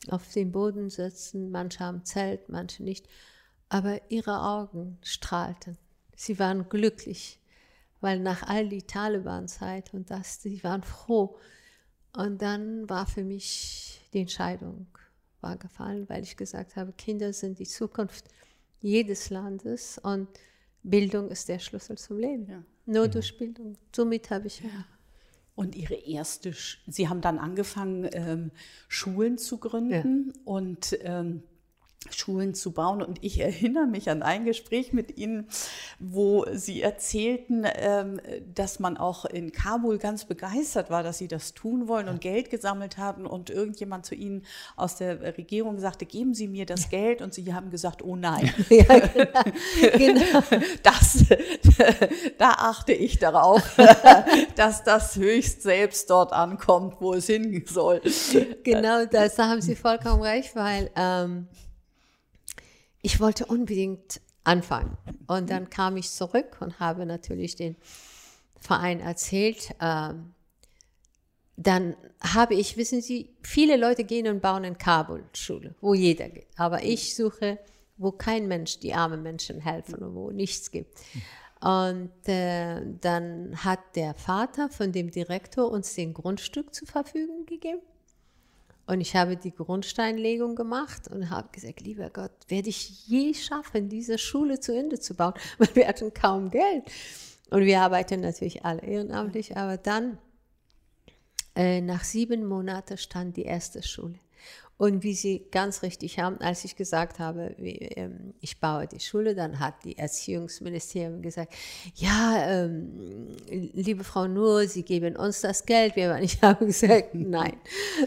auf dem Boden sitzen. Manche haben Zelt, manche nicht. Aber ihre Augen strahlten. Sie waren glücklich, weil nach all die Taliban-Zeit und das, sie waren froh. Und dann war für mich die Entscheidung war gefallen, weil ich gesagt habe, Kinder sind die Zukunft jedes Landes und Bildung ist der Schlüssel zum Leben. Ja. Nur ja. durch Bildung. Somit habe ich ja. Und Ihre erste, Sie haben dann angefangen, ähm, Schulen zu gründen und ähm, Schulen zu bauen. Und ich erinnere mich an ein Gespräch mit Ihnen, wo Sie erzählten, ähm, dass man auch in Kabul ganz begeistert war, dass Sie das tun wollen und Geld gesammelt haben. Und irgendjemand zu Ihnen aus der Regierung sagte, geben Sie mir das Geld. Und Sie haben gesagt, oh nein. Ja, genau. genau. Das, da achte ich darauf, dass das höchst selbst dort ankommt, wo es hin soll. Genau, das, da haben Sie vollkommen recht, weil ähm, ich wollte unbedingt anfangen. Und dann kam ich zurück und habe natürlich den Verein erzählt. Ähm, dann habe ich, wissen Sie, viele Leute gehen und bauen in Kabul Schule, wo jeder geht. Aber ich suche, wo kein Mensch die armen Menschen helfen und wo nichts gibt. Und äh, dann hat der Vater von dem Direktor uns den Grundstück zur Verfügung gegeben. Und ich habe die Grundsteinlegung gemacht und habe gesagt, lieber Gott, werde ich je schaffen, diese Schule zu Ende zu bauen? Weil wir hatten kaum Geld. Und wir arbeiten natürlich alle ehrenamtlich, aber dann, äh, nach sieben Monaten stand die erste Schule. Und wie Sie ganz richtig haben, als ich gesagt habe, ähm, ich baue die Schule, dann hat die Erziehungsministerium gesagt, ja, ähm, liebe Frau Nur, Sie geben uns das Geld. Ich habe gesagt, nein,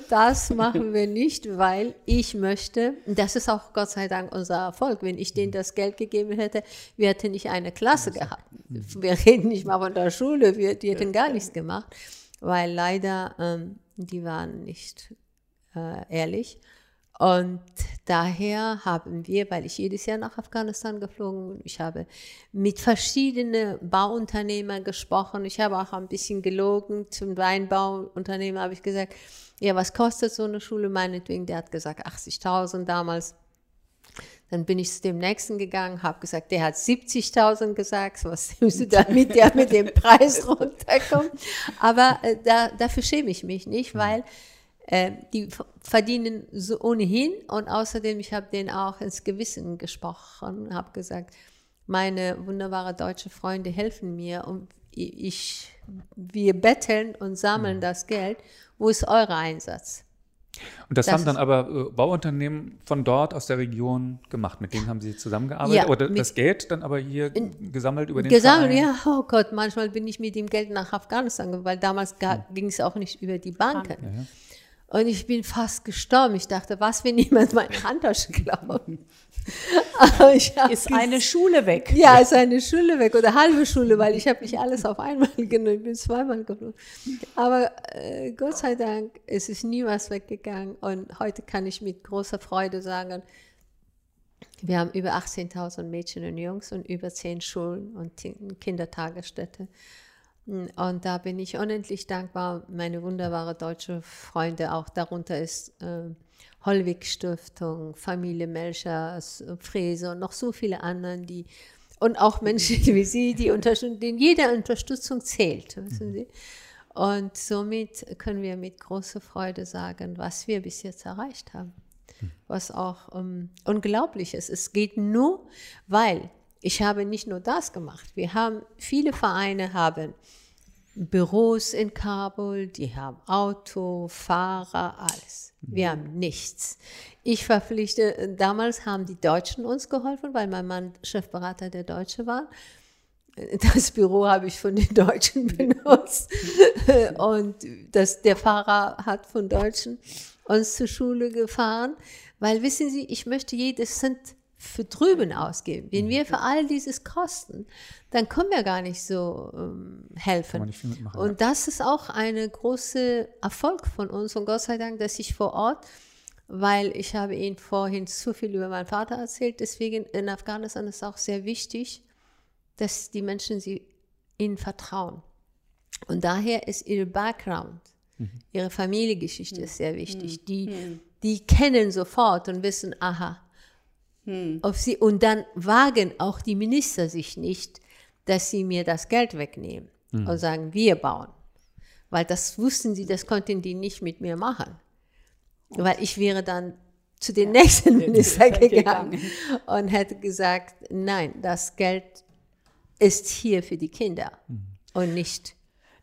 das machen wir nicht, weil ich möchte, das ist auch Gott sei Dank unser Erfolg, wenn ich denen das Geld gegeben hätte, wir hätten nicht eine Klasse gehabt. Wir reden nicht mal von der Schule, wir, die hätten gar nichts gemacht, weil leider ähm, die waren nicht äh, ehrlich. Und daher haben wir, weil ich jedes Jahr nach Afghanistan geflogen bin, ich habe mit verschiedenen Bauunternehmern gesprochen. Ich habe auch ein bisschen gelogen. Zum Weinbauunternehmer habe ich gesagt, ja, was kostet so eine Schule? Meinetwegen, der hat gesagt 80.000 damals. Dann bin ich zu dem nächsten gegangen, habe gesagt, der hat 70.000 gesagt, was nimmst du damit, der mit dem Preis runterkommt. Aber äh, da, dafür schäme ich mich nicht, weil äh, die verdienen so ohnehin und außerdem, ich habe denen auch ins Gewissen gesprochen, habe gesagt, meine wunderbare deutsche Freunde helfen mir und ich, wir betteln und sammeln mhm. das Geld. Wo ist euer Einsatz? Und das, das haben dann aber äh, Bauunternehmen von dort aus der Region gemacht. Mit denen haben Sie zusammengearbeitet? Ja, Oder das Geld dann aber hier in, gesammelt über den Gesammelt, Verein? ja. Oh Gott, manchmal bin ich mit dem Geld nach Afghanistan, weil damals hm. ging es auch nicht über die Banken. Ja, ja. Und ich bin fast gestorben. Ich dachte, was, wenn jemand meine Handtasche klaut? ist eine Schule weg. Ja, ist eine Schule weg oder halbe Schule, weil ich habe nicht alles auf einmal genommen. Ich bin zweimal geflogen. Aber äh, Gott sei Dank, es ist nie was weggegangen. Und heute kann ich mit großer Freude sagen, wir haben über 18.000 Mädchen und Jungs und über 10 Schulen und Kindertagesstätte. Und da bin ich unendlich dankbar. Meine wunderbare deutsche Freunde, auch darunter ist äh, Hollwig Stiftung, Familie Melcher, Fräse und noch so viele anderen, die und auch Menschen wie Sie, die unterstützen, denen jede Unterstützung zählt, wissen Sie. Und somit können wir mit großer Freude sagen, was wir bis jetzt erreicht haben. Was auch um, unglaublich ist. Es geht nur, weil ich habe nicht nur das gemacht. Wir haben, viele Vereine haben Büros in Kabul, die haben Auto, Fahrer, alles. Wir mhm. haben nichts. Ich verpflichte, damals haben die Deutschen uns geholfen, weil mein Mann Chefberater der Deutsche war. Das Büro habe ich von den Deutschen benutzt. Und das, der Fahrer hat von Deutschen uns zur Schule gefahren, weil wissen Sie, ich möchte jedes Cent für drüben ausgeben. Wenn wir für all dieses kosten, dann können wir gar nicht so ähm, helfen. Und das ist auch eine große Erfolg von uns und Gott sei Dank, dass ich vor Ort, weil ich habe Ihnen vorhin zu viel über meinen Vater erzählt, deswegen in Afghanistan ist auch sehr wichtig, dass die Menschen sie ihnen vertrauen. Und daher ist ihr Background, mhm. ihre Familiengeschichte mhm. ist sehr wichtig. Mhm. Die, mhm. die kennen sofort und wissen, aha, hm. Auf sie, und dann wagen auch die Minister sich nicht, dass sie mir das Geld wegnehmen hm. und sagen, wir bauen. Weil das wussten sie, das konnten die nicht mit mir machen. Und Weil ich wäre dann zu den nächsten Minister gegangen und hätte gesagt, nein, das Geld ist hier für die Kinder mhm. und nicht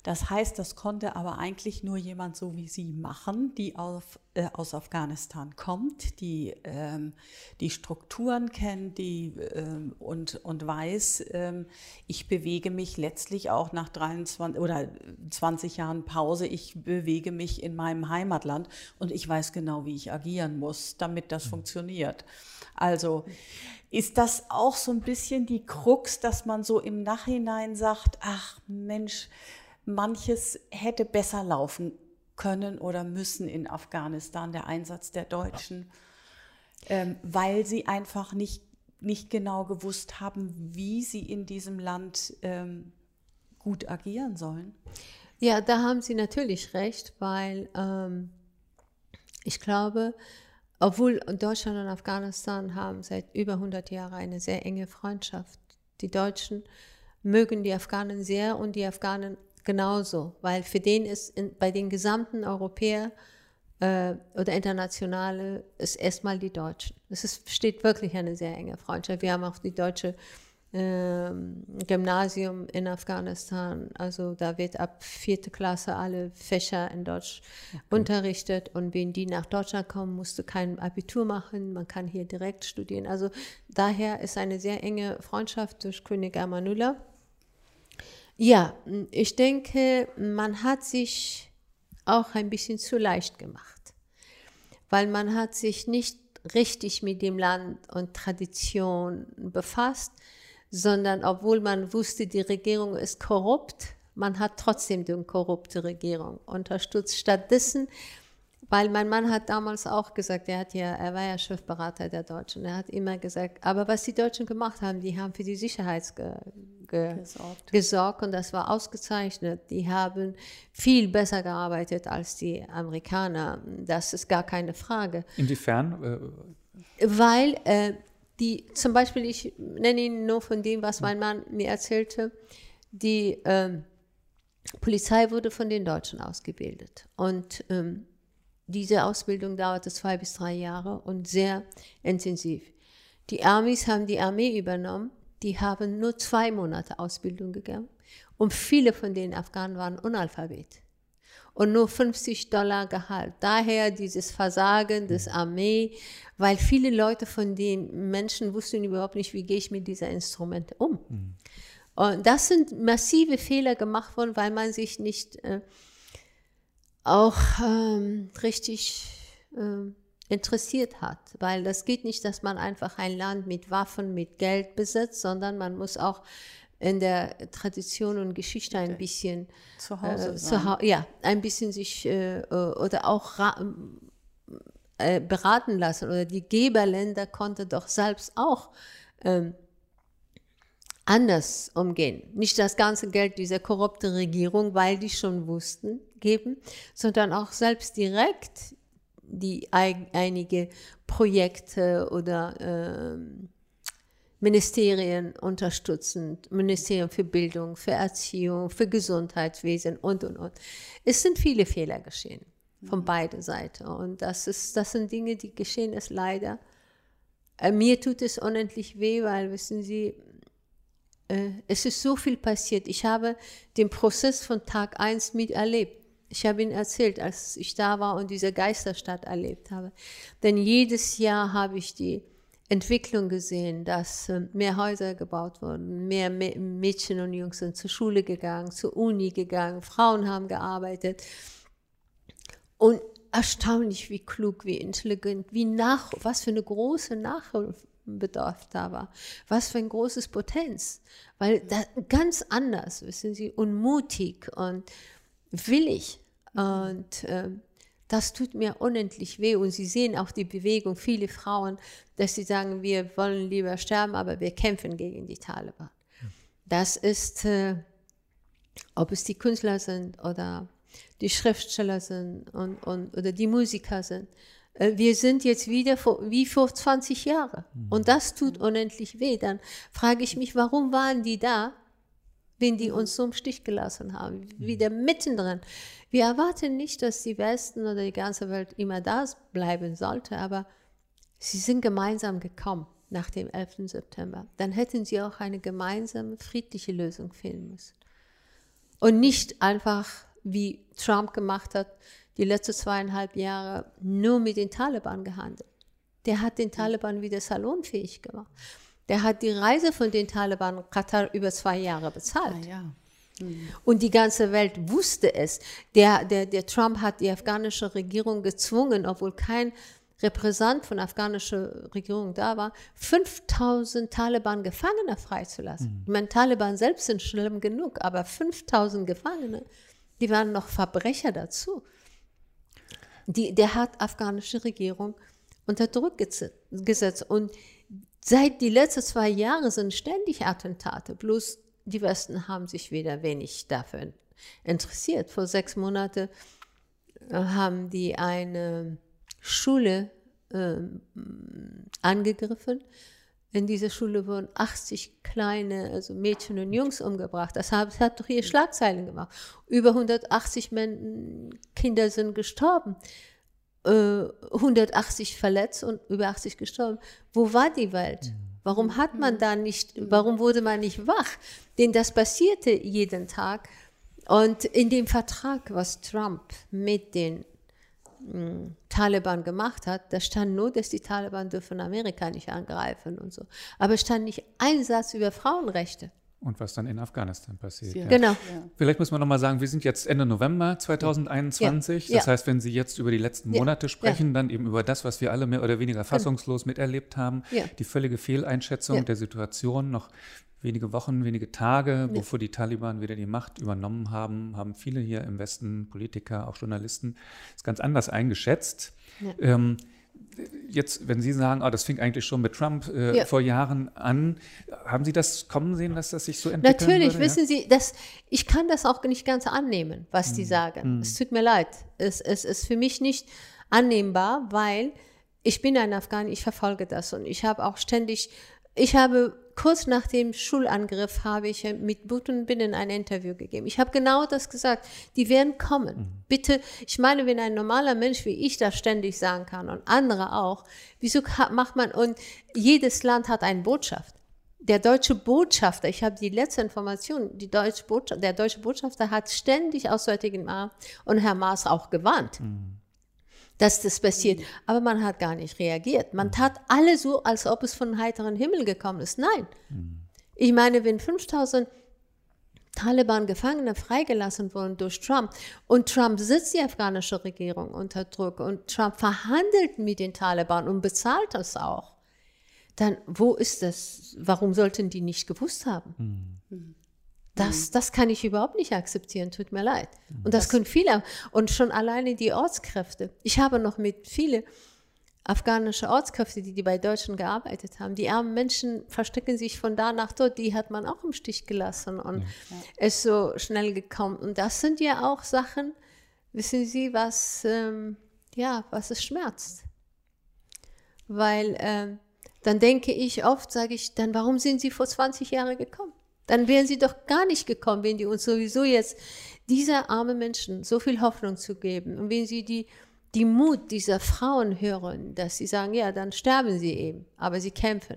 das heißt, das konnte aber eigentlich nur jemand so wie Sie machen, die auf, äh, aus Afghanistan kommt, die ähm, die Strukturen kennt, die ähm, und, und weiß, ähm, ich bewege mich letztlich auch nach 23 oder 20 Jahren Pause, ich bewege mich in meinem Heimatland und ich weiß genau, wie ich agieren muss, damit das mhm. funktioniert. Also ist das auch so ein bisschen die Krux, dass man so im Nachhinein sagt, ach Mensch, manches hätte besser laufen können oder müssen in Afghanistan, der Einsatz der Deutschen, ähm, weil sie einfach nicht, nicht genau gewusst haben, wie sie in diesem Land ähm, gut agieren sollen. Ja, da haben Sie natürlich recht, weil ähm, ich glaube, obwohl Deutschland und Afghanistan haben seit über 100 Jahren eine sehr enge Freundschaft. Die Deutschen mögen die Afghanen sehr und die Afghanen genauso, weil für den ist in, bei den gesamten Europäern äh, oder Internationale ist erstmal die Deutschen. Es ist, steht wirklich eine sehr enge Freundschaft. Wir haben auch die deutsche ähm, Gymnasium in Afghanistan. Also da wird ab vierte Klasse alle Fächer in Deutsch okay. unterrichtet und wenn die nach Deutschland kommen, musst du kein Abitur machen, man kann hier direkt studieren. Also daher ist eine sehr enge Freundschaft durch König Amanullah. Ja, ich denke, man hat sich auch ein bisschen zu leicht gemacht, weil man hat sich nicht richtig mit dem Land und Tradition befasst, sondern obwohl man wusste, die Regierung ist korrupt, man hat trotzdem die korrupte Regierung unterstützt. Stattdessen, weil mein Mann hat damals auch gesagt, er, hat ja, er war ja Chefberater der Deutschen, er hat immer gesagt, aber was die Deutschen gemacht haben, die haben für die Sicherheit ge, ge, gesorgt. gesorgt und das war ausgezeichnet. Die haben viel besser gearbeitet als die Amerikaner. Das ist gar keine Frage. Inwiefern? Äh, weil äh, die zum Beispiel, ich nenne ihn nur von dem, was mein Mann mir erzählte, die ähm, Polizei wurde von den Deutschen ausgebildet. Und ähm, diese Ausbildung dauerte zwei bis drei Jahre und sehr intensiv. Die Armys haben die Armee übernommen, die haben nur zwei Monate Ausbildung gegeben und viele von den Afghanen waren Unalphabet und nur 50 Dollar Gehalt. Daher dieses Versagen des Armee, weil viele Leute von den Menschen wussten überhaupt nicht, wie gehe ich mit dieser Instrumente um. Mhm. Und das sind massive Fehler gemacht worden, weil man sich nicht äh, auch ähm, richtig äh, interessiert hat. Weil das geht nicht, dass man einfach ein Land mit Waffen, mit Geld besetzt, sondern man muss auch in der Tradition und Geschichte ein bisschen zu Hause äh, zu ha ja ein bisschen sich äh, äh oder auch äh, beraten lassen oder die Geberländer konnten doch selbst auch ähm, anders umgehen. Nicht das ganze Geld dieser korrupten Regierung, weil die schon wussten, geben, sondern auch selbst direkt die einige Projekte oder ähm, Ministerien unterstützen, Ministerien für Bildung, für Erziehung, für Gesundheitswesen und, und, und. Es sind viele Fehler geschehen von mhm. beiden Seiten. Und das, ist, das sind Dinge, die geschehen ist leider. Äh, mir tut es unendlich weh, weil, wissen Sie, äh, es ist so viel passiert. Ich habe den Prozess von Tag 1 miterlebt. Ich habe Ihnen erzählt, als ich da war und diese Geisterstadt erlebt habe. Denn jedes Jahr habe ich die Entwicklung gesehen, dass äh, mehr Häuser gebaut wurden, mehr Mädchen und Jungs sind zur Schule gegangen, zur Uni gegangen, Frauen haben gearbeitet. Und erstaunlich, wie klug, wie intelligent, wie nach, was für eine große Nachholbedarf da war, was für ein großes Potenz, weil das ganz anders, wissen Sie, und mutig und willig und äh, das tut mir unendlich weh. Und Sie sehen auch die Bewegung, viele Frauen, dass sie sagen, wir wollen lieber sterben, aber wir kämpfen gegen die Taliban. Das ist, äh, ob es die Künstler sind oder die Schriftsteller sind und, und, oder die Musiker sind. Äh, wir sind jetzt wieder vor, wie vor 20 Jahren. Mhm. Und das tut unendlich weh. Dann frage ich mich, warum waren die da, wenn die uns so im Stich gelassen haben? Wieder mittendrin. Wir erwarten nicht, dass die Westen oder die ganze Welt immer da bleiben sollte, aber sie sind gemeinsam gekommen nach dem 11. September. Dann hätten sie auch eine gemeinsame friedliche Lösung finden müssen. Und nicht einfach, wie Trump gemacht hat, die letzten zweieinhalb Jahre nur mit den Taliban gehandelt. Der hat den Taliban wieder salonfähig gemacht. Der hat die Reise von den Taliban Katar über zwei Jahre bezahlt. Ah, ja. Und die ganze Welt wusste es. Der, der, der Trump hat die afghanische Regierung gezwungen, obwohl kein Repräsentant von der afghanischen Regierung da war, 5000 Taliban-Gefangene freizulassen. Mhm. Ich meine, Taliban selbst sind schlimm genug, aber 5000 Gefangene, die waren noch Verbrecher dazu. Die, der hat afghanische Regierung unter Druck gesetzt. Und seit die letzten zwei Jahre sind ständig Attentate. Bloß die Westen haben sich wieder wenig dafür interessiert. Vor sechs Monaten äh, haben die eine Schule äh, angegriffen. In dieser Schule wurden 80 kleine, also Mädchen und Jungs umgebracht. Das hat, das hat doch hier Schlagzeilen gemacht. Über 180 Men Kinder sind gestorben. 180 äh, verletzt und über 80 gestorben. Wo war die Welt? Mhm Warum hat man da nicht, warum wurde man nicht wach? Denn das passierte jeden Tag. Und in dem Vertrag, was Trump mit den mh, Taliban gemacht hat, da stand nur, dass die Taliban dürfen Amerika nicht angreifen und so. Aber es stand nicht ein Satz über Frauenrechte. Und was dann in Afghanistan passiert. Ja. Genau. Vielleicht muss man nochmal sagen, wir sind jetzt Ende November 2021. Ja. Das heißt, wenn Sie jetzt über die letzten Ja. Monate sprechen, dann eben über das, was wir alle mehr oder weniger fassungslos miterlebt haben, Ja. die völlige Fehleinschätzung Ja. der Situation, noch wenige Wochen, wenige Tage, bevor die Taliban wieder die Macht übernommen haben, haben viele hier im Westen, Politiker, auch Journalisten, es ganz anders eingeschätzt. Ähm, Jetzt, wenn Sie sagen, oh, das fing eigentlich schon mit Trump äh, Ja. vor Jahren an, haben Sie das kommen sehen, dass das sich so entwickelt? Natürlich, wissen Sie, das, ich kann das auch nicht ganz annehmen, was Hm. die sagen. Es tut mir leid. Es, es ist für mich nicht annehmbar, weil ich bin ein Afghan, ich verfolge das und ich habe auch ständig, ich habe kurz nach dem Schulangriff habe ich mit Buten Binnen ein Interview gegeben. Ich habe genau das gesagt. Die werden kommen. Bitte, ich meine, wenn ein normaler Mensch wie ich das ständig sagen kann und andere auch, wieso macht man, und jedes Land hat eine Botschaft der deutsche Botschafter, ich habe die letzte Information, die deutsche Botschaft, der deutsche Botschafter hat ständig Auswärtigen Amt und Herr Maas auch gewarnt, dass das passiert. Aber man hat gar nicht reagiert. Man tat alle so, als ob es von heiteren Himmel gekommen ist. Nein. Ich meine, wenn 5000 Taliban-Gefangene freigelassen wurden durch Trump und Trump sitzt die afghanische Regierung unter Druck und Trump verhandelt mit den Taliban und bezahlt das auch, dann wo ist das? Warum sollten die nicht gewusst haben? Das, das kann ich überhaupt nicht akzeptieren, tut mir leid. Und das können viele. Und schon alleine die Ortskräfte. Ich habe noch mit vielen afghanische Ortskräfte, die, die bei Deutschen gearbeitet haben. Die armen Menschen verstecken sich von da nach dort, die hat man auch im Stich gelassen und ist so schnell gekommen. Und das sind ja auch Sachen, wissen Sie, was, ähm, ja, was es schmerzt. Weil ähm, dann denke ich oft, sage ich, dann warum sind Sie vor 20 Jahren gekommen? Dann wären Sie doch gar nicht gekommen, wenn die uns sowieso jetzt dieser armen Menschen so viel Hoffnung zu geben. Und wenn Sie die, die Mut dieser Frauen hören, dass sie sagen, ja, dann sterben sie eben, aber sie kämpfen.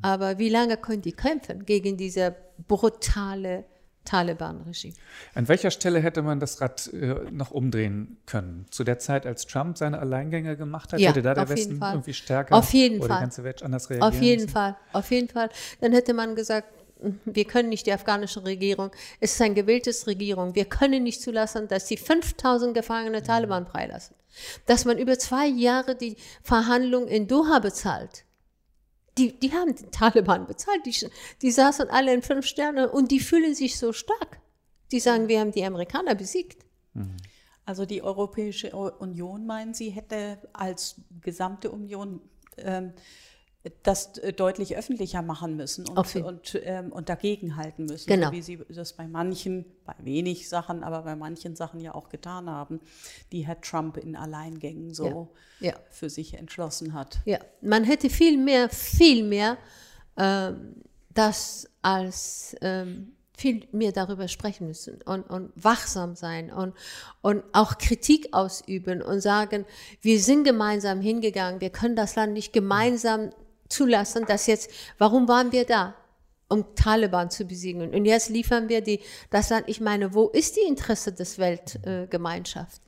Aber wie lange können die kämpfen gegen diese brutale Taliban-Regime? An welcher Stelle hätte man das Rad äh, noch umdrehen können? Zu der Zeit, als Trump seine Alleingänge gemacht hat, Ja, hätte da der Westen irgendwie stärker Auf jeden oder Fall. die ganze Welt anders reagieren Auf jeden müssen? Fall, auf jeden Fall. Dann hätte man gesagt, wir können nicht die afghanische Regierung, es ist eine gewähltes Regierung, wir können nicht zulassen, dass die 5000 gefangene Taliban freilassen. Dass man über zwei Jahre die Verhandlungen in Doha bezahlt. Die, die haben den Taliban bezahlt, die, die saßen alle in fünf Sterne und die fühlen sich so stark. Die sagen, wir haben die Amerikaner besiegt. Also die Europäische Union, meinen Sie, hätte als gesamte Union ähm, das äh, deutlich öffentlicher machen müssen und, jeden- und, ähm, und dagegenhalten müssen, Genau. so wie Sie das bei manchen, bei wenig Sachen, aber bei manchen Sachen ja auch getan haben, die Herr Trump in Alleingängen so Ja. für sich entschlossen hat. Ja, man hätte viel mehr, viel mehr ähm, das als ähm, viel mehr darüber sprechen müssen und, und wachsam sein und, und auch Kritik ausüben und sagen, wir sind gemeinsam hingegangen, wir können das Land nicht gemeinsam zulassen, dass jetzt, warum waren wir da? um Taliban zu besiegen. Und jetzt liefern wir die, das Land, ich meine, wo ist die Interesse des Weltgemeinschaft?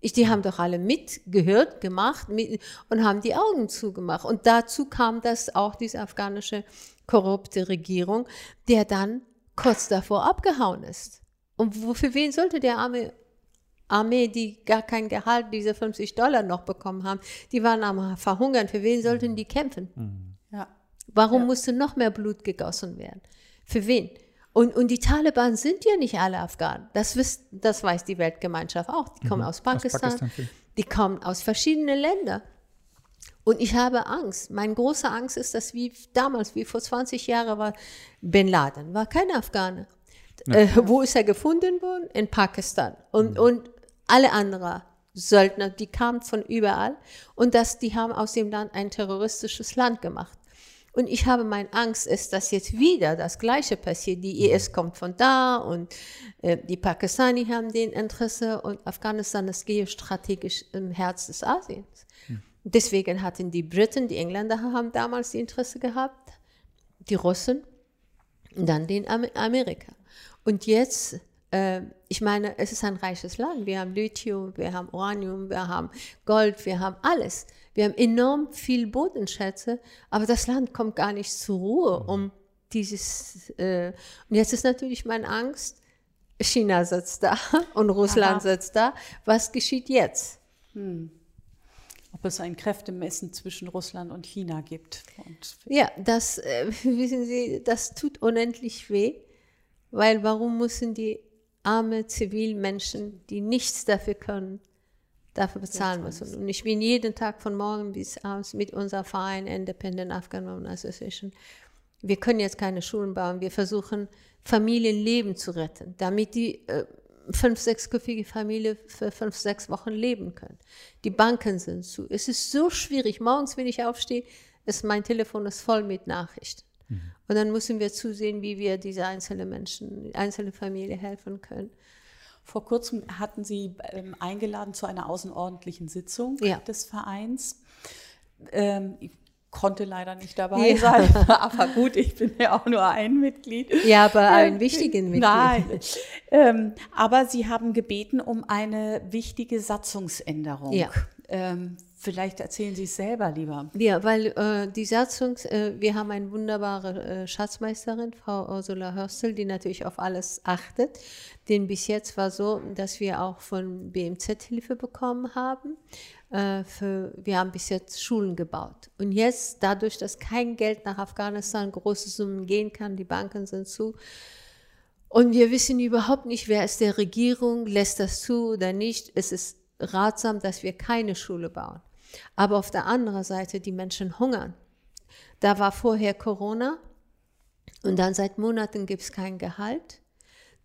Ich, die haben doch alle mitgehört, gemacht mit, und haben die Augen zugemacht. Und dazu kam das auch diese afghanische korrupte Regierung, der dann kurz davor abgehauen ist. Und wo, für wen sollte der arme Armee, die gar kein Gehalt, diese 50 Dollar noch bekommen haben, die waren am Verhungern. Für wen sollten die kämpfen? Ja. Warum musste noch mehr Blut gegossen werden? Für wen? Und, und die Taliban sind ja nicht alle Afghanen. Das, wisst, das weiß die Weltgemeinschaft auch. Die kommen aus Pakistan, Pakistan viel. die kommen aus verschiedenen Ländern. Und ich habe Angst. Meine große Angst ist, dass wie damals, wie vor 20 Jahren war, Bin Laden war kein Afghane. Äh, wo ist er gefunden worden? In Pakistan. Und, und alle anderen Söldner, die kamen von überall. Und das, die haben aus dem Land ein terroristisches Land gemacht. Und ich habe meine Angst, ist, dass jetzt wieder das Gleiche passiert. Die IS kommt von da und äh, die Pakistani haben den Interesse und Afghanistan ist geostrategisch im Herz des Asiens. Deswegen hatten die Briten, die Engländer haben damals die Interesse gehabt, die Russen, dann den Amerika. Und jetzt, ich meine, es ist ein reiches Land. Wir haben Lithium, wir haben Uranium, wir haben Gold, wir haben alles. Wir haben enorm viel Bodenschätze, aber das Land kommt gar nicht zur Ruhe, um dieses. Äh, und jetzt ist natürlich meine Angst, China sitzt da und Russland Aha. sitzt da. Was geschieht jetzt? Hm. Ob es ein Kräftemessen zwischen Russland und China gibt. Und ja, das, äh, wissen Sie, das tut unendlich weh, weil warum müssen die arme Zivilmenschen, die nichts dafür können, dafür bezahlen müssen? Und ich bin jeden Tag von morgen bis abends mit unserem Verein Independent Afghan Women Association. Wir können jetzt keine Schulen bauen. Wir versuchen, Familienleben zu retten, damit die äh, fünf, sechsköpfige Familie für fünf, sechs Wochen leben können. Die Banken sind zu. Es ist so schwierig. Morgens, wenn ich aufstehe, ist mein Telefon ist voll mit Nachrichten. Und dann müssen wir zusehen, wie wir diese einzelnen Menschen, einzelne Familie helfen können. Vor kurzem hatten Sie ähm, eingeladen zu einer außerordentlichen Sitzung ja. des Vereins. Ähm, konnte leider nicht dabei ja. sein. aber gut, ich bin ja auch nur ein Mitglied. Ja, aber ein ähm, wichtiges Mitglied. Nein. Ähm, aber Sie haben gebeten um eine wichtige Satzungsänderung. Ja. Vielleicht erzählen Sie es selber lieber. Ja, weil äh, die Satzung, äh, wir haben eine wunderbare äh, Schatzmeisterin, Frau Ursula Hörstel, die natürlich auf alles achtet. Denn bis jetzt war so, dass wir auch von BMZ Hilfe bekommen haben. Äh, für, wir haben bis jetzt Schulen gebaut. Und jetzt, dadurch, dass kein Geld nach Afghanistan, große Summen gehen kann, die Banken sind zu, und wir wissen überhaupt nicht, wer ist der Regierung, lässt das zu oder nicht. Es ist ratsam, dass wir keine Schule bauen. Aber auf der anderen Seite, die Menschen hungern. Da war vorher Corona und dann seit Monaten gibt es kein Gehalt.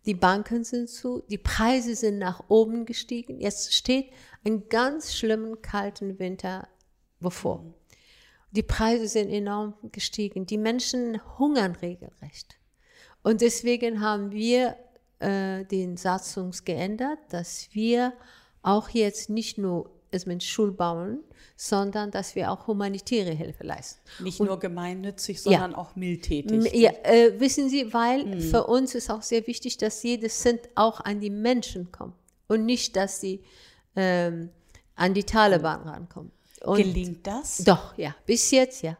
Die Banken sind zu, die Preise sind nach oben gestiegen. Jetzt steht ein ganz schlimmen kalten Winter bevor. Die Preise sind enorm gestiegen. Die Menschen hungern regelrecht. Und deswegen haben wir äh, den Satzungs geändert, dass wir auch jetzt nicht nur es mit Schul bauen, sondern dass wir auch humanitäre Hilfe leisten. Nicht und, nur gemeinnützig, sondern ja, auch mildtätig. Ja, äh, wissen Sie, weil mhm. für uns ist auch sehr wichtig, dass jedes Cent auch an die Menschen kommt und nicht, dass sie ähm, an die Taliban mhm. rankommen. Und Gelingt das? Doch, ja, bis jetzt ja.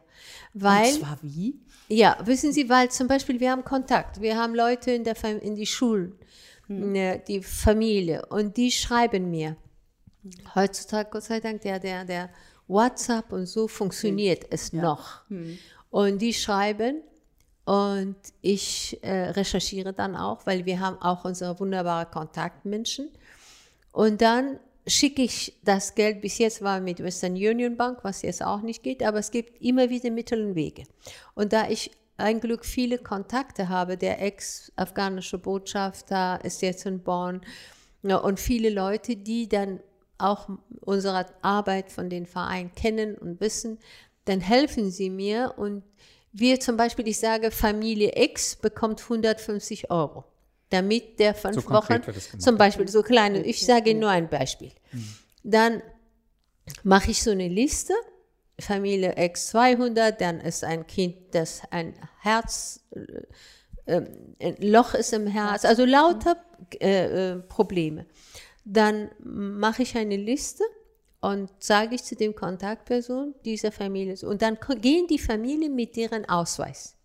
Weil, und zwar wie? Ja, wissen Sie, weil zum Beispiel wir haben Kontakt, wir haben Leute in, der, in die Schulen, mhm. Ne, die Familie und die schreiben mir. Heutzutage, Gott sei Dank, der, der, der WhatsApp und so funktioniert mhm. es ja. noch. Mhm. Und die schreiben und ich äh, recherchiere dann auch, weil wir haben auch unsere wunderbaren Kontaktmenschen. Und dann schicke ich das Geld, bis jetzt war mit Western Union Bank, was jetzt auch nicht geht, aber es gibt immer wieder Mittel und Wege. Und da ich ein Glück viele Kontakte habe, der ex-afghanische Botschafter ist jetzt in Bonn ja, und viele Leute, die dann auch unsere Arbeit von den Vereinen kennen und wissen, dann helfen sie mir und wir zum Beispiel, ich sage, Familie X bekommt 150 Euro, damit der fünf so Wochen, zum Beispiel so kleine, ich sage nur ein Beispiel. Mhm. Dann mache ich so eine Liste, Familie X 200, dann ist ein Kind, das ein Herz, äh, ein Loch ist im Herz, also lauter äh, äh, Probleme. Dann mache ich eine Liste und sage ich zu dem Kontaktperson dieser Familie. Und dann gehen die Familien mit deren Ausweis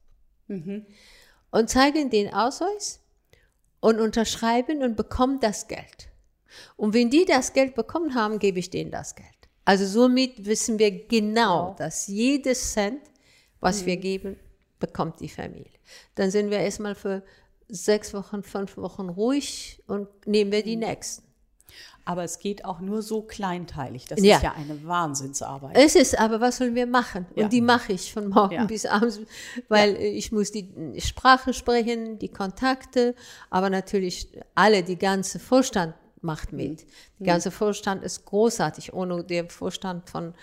mhm. und zeigen den Ausweis und unterschreiben und bekommen das Geld. Und wenn die das Geld bekommen haben, gebe ich denen das Geld. Also somit wissen wir genau, dass jedes Cent, was mhm. wir geben, bekommt die Familie. Dann sind wir erstmal für sechs Wochen, fünf Wochen ruhig und nehmen wir die mhm. nächsten. Aber es geht auch nur so kleinteilig. Das ja. ist ja eine Wahnsinnsarbeit. Es ist, aber was sollen wir machen? Und ja. die mache ich von morgen ja. bis abends, weil ich muss die Sprache sprechen, die Kontakte, aber natürlich alle, die ganze Vorstand macht mit. Der ganze Vorstand ist großartig. Ohne den Vorstand von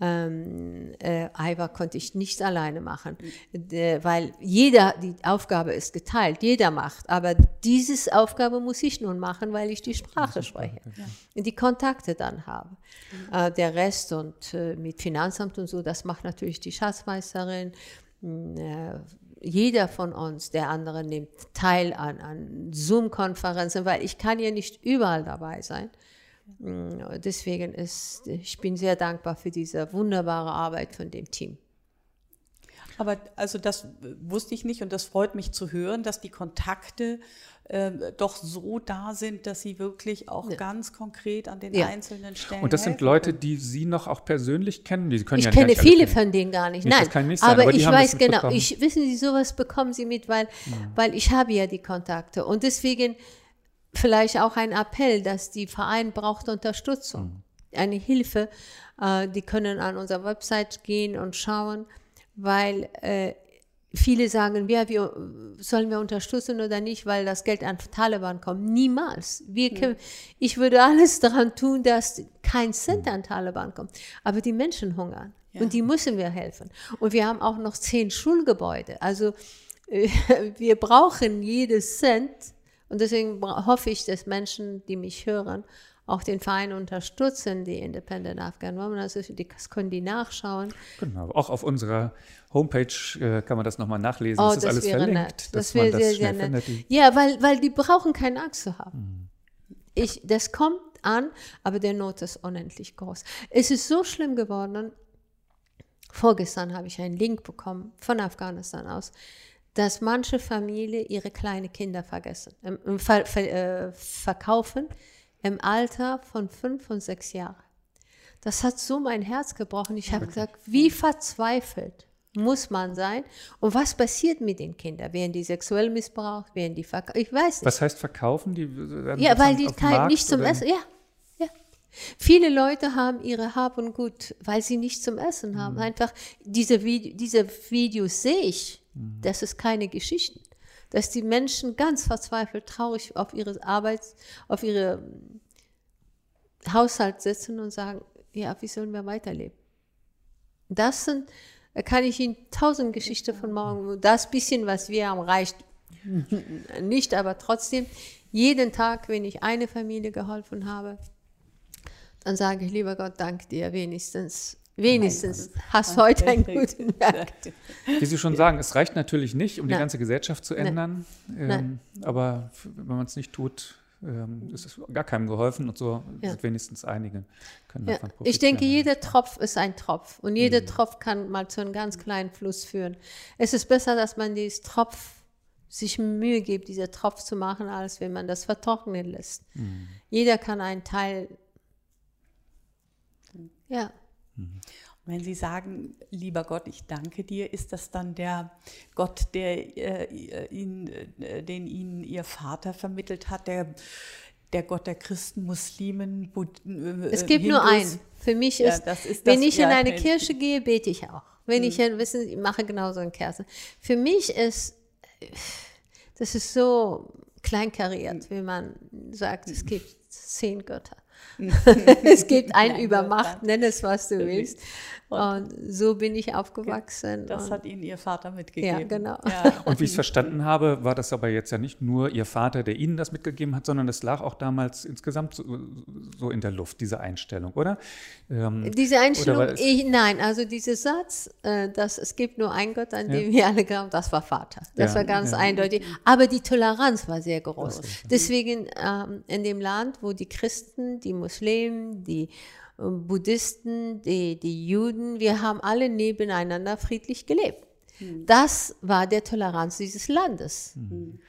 ähm, äh, Aiwa konnte ich nicht alleine machen, äh, weil jeder, die Aufgabe ist geteilt, jeder macht, aber diese Aufgabe muss ich nun machen, weil ich die Sprache spreche ja. und die Kontakte dann habe. Mhm. Äh, der Rest und äh, mit Finanzamt und so, das macht natürlich die Schatzmeisterin, äh, jeder von uns, der andere nimmt teil an, an Zoom-Konferenzen, weil ich kann ja nicht überall dabei sein. Mm, deswegen ist, ich bin sehr dankbar für diese wunderbare Arbeit von dem Team. Aber also das wusste ich nicht und das freut mich zu hören, dass die Kontakte äh, doch so da sind, dass sie wirklich auch ja. ganz konkret an den ja. einzelnen Stellen. Und das sind Leute, die Sie noch auch persönlich kennen. Die können ich ja kenne viele von denen gar nicht. Nein, das kann nicht sein, aber, aber ich weiß genau. Ich wissen Sie, sowas bekommen Sie mit, weil, ja. weil ich habe ja die Kontakte und deswegen vielleicht auch ein Appell, dass die Verein braucht Unterstützung, mhm. eine Hilfe. Äh, die können an unsere Website gehen und schauen weil äh, viele sagen, ja, wir, sollen wir unterstützen oder nicht, weil das Geld an Taliban kommt. Niemals. Wir hm. können, Ich würde alles daran tun, dass kein Cent an Taliban kommt. Aber die Menschen hungern. Ja. Und die müssen wir helfen. Und wir haben auch noch zehn Schulgebäude. Also wir brauchen jedes Cent. Und deswegen hoffe ich, dass Menschen, die mich hören, auch den Verein unterstützen, die Independent Afghan Women. Also das können die nachschauen. Genau, auch auf unserer Homepage äh, kann man das nochmal nachlesen. Oh, das ist alles verlinkt, nett. Das dass man das sehr, schnell sehr findet. Nett. Ja, weil, weil die brauchen keine Angst zu haben. Mhm. Ich, das kommt an, aber der Not ist unendlich groß. Es ist so schlimm geworden, vorgestern habe ich einen Link bekommen von Afghanistan aus, dass manche Familien ihre kleinen Kinder vergessen, äh, ver, ver, äh, verkaufen, im Alter von fünf und sechs Jahren. Das hat so mein Herz gebrochen. Ich habe gesagt, wie verzweifelt muss man sein? Und was passiert mit den Kindern? Werden die sexuell missbraucht? Werden die verkauft? Ich weiß nicht. Was heißt verkaufen? Die ja, weil die kein, nicht zum Essen. Ja, ja. Viele Leute haben ihre Hab und Gut, weil sie nicht zum Essen haben. Mhm. Einfach diese, Vide diese Videos sehe ich. Mhm. Das ist keine Geschichten dass die Menschen ganz verzweifelt traurig auf ihre Arbeit, auf ihre hm, Haushalt sitzen und sagen, ja, wie sollen wir weiterleben? Das sind, da kann ich Ihnen tausend Geschichten von morgen, das bisschen, was wir haben, reicht nicht, aber trotzdem, jeden Tag, wenn ich eine Familie geholfen habe, dann sage ich, lieber Gott, dank dir wenigstens Wenigstens hast du heute einen guten Tag. Wie Sie schon sagen, es reicht natürlich nicht, um Nein. die ganze Gesellschaft zu ändern. Ähm, aber wenn man es nicht tut, ähm, ist es gar keinem geholfen und so ja. sind wenigstens einige können ja. davon profitieren. Ich denke, jeder Tropf ist ein Tropf und jeder mhm. Tropf kann mal zu einem ganz kleinen Fluss führen. Es ist besser, dass man diesen Tropf sich Mühe gibt, dieser Tropf zu machen, als wenn man das vertrocknen lässt. Mhm. Jeder kann einen Teil, ja. Mhm. Wenn Sie sagen, lieber Gott, ich danke dir, ist das dann der Gott, der, äh, ihn, äh, den Ihnen Ihr Vater vermittelt hat, der, der Gott der Christen, Muslimen, Bud äh, Es gibt Hindus? nur einen. Für mich ist, ja, ist wenn das, ich in eine Kirche gehe, bete ich auch. Wenn mhm. ich, wissen ich mache genauso ein Kerzen. Für mich ist, das ist so kleinkariert, wie man sagt, es gibt zehn Götter. es gibt ein Übermacht, nenn es, was du willst. Und so bin ich aufgewachsen. Das hat Ihnen Ihr Vater mitgegeben. Ja, genau. Ja. Und wie ich es verstanden habe, war das aber jetzt ja nicht nur Ihr Vater, der Ihnen das mitgegeben hat, sondern es lag auch damals insgesamt so, so in der Luft, diese Einstellung, oder? Ähm, diese Einstellung, ich, nein, also dieser Satz, äh, dass es gibt nur einen Gott, an ja. dem wir alle glauben, das war Vater. Das ja, war ganz eindeutig. Aber die Toleranz war sehr groß. Deswegen ähm, in dem Land, wo die Christen, die Muslimen, die Buddhisten, die, die Juden, wir haben alle nebeneinander friedlich gelebt. Mhm. Das war der Toleranz dieses Landes. Mhm.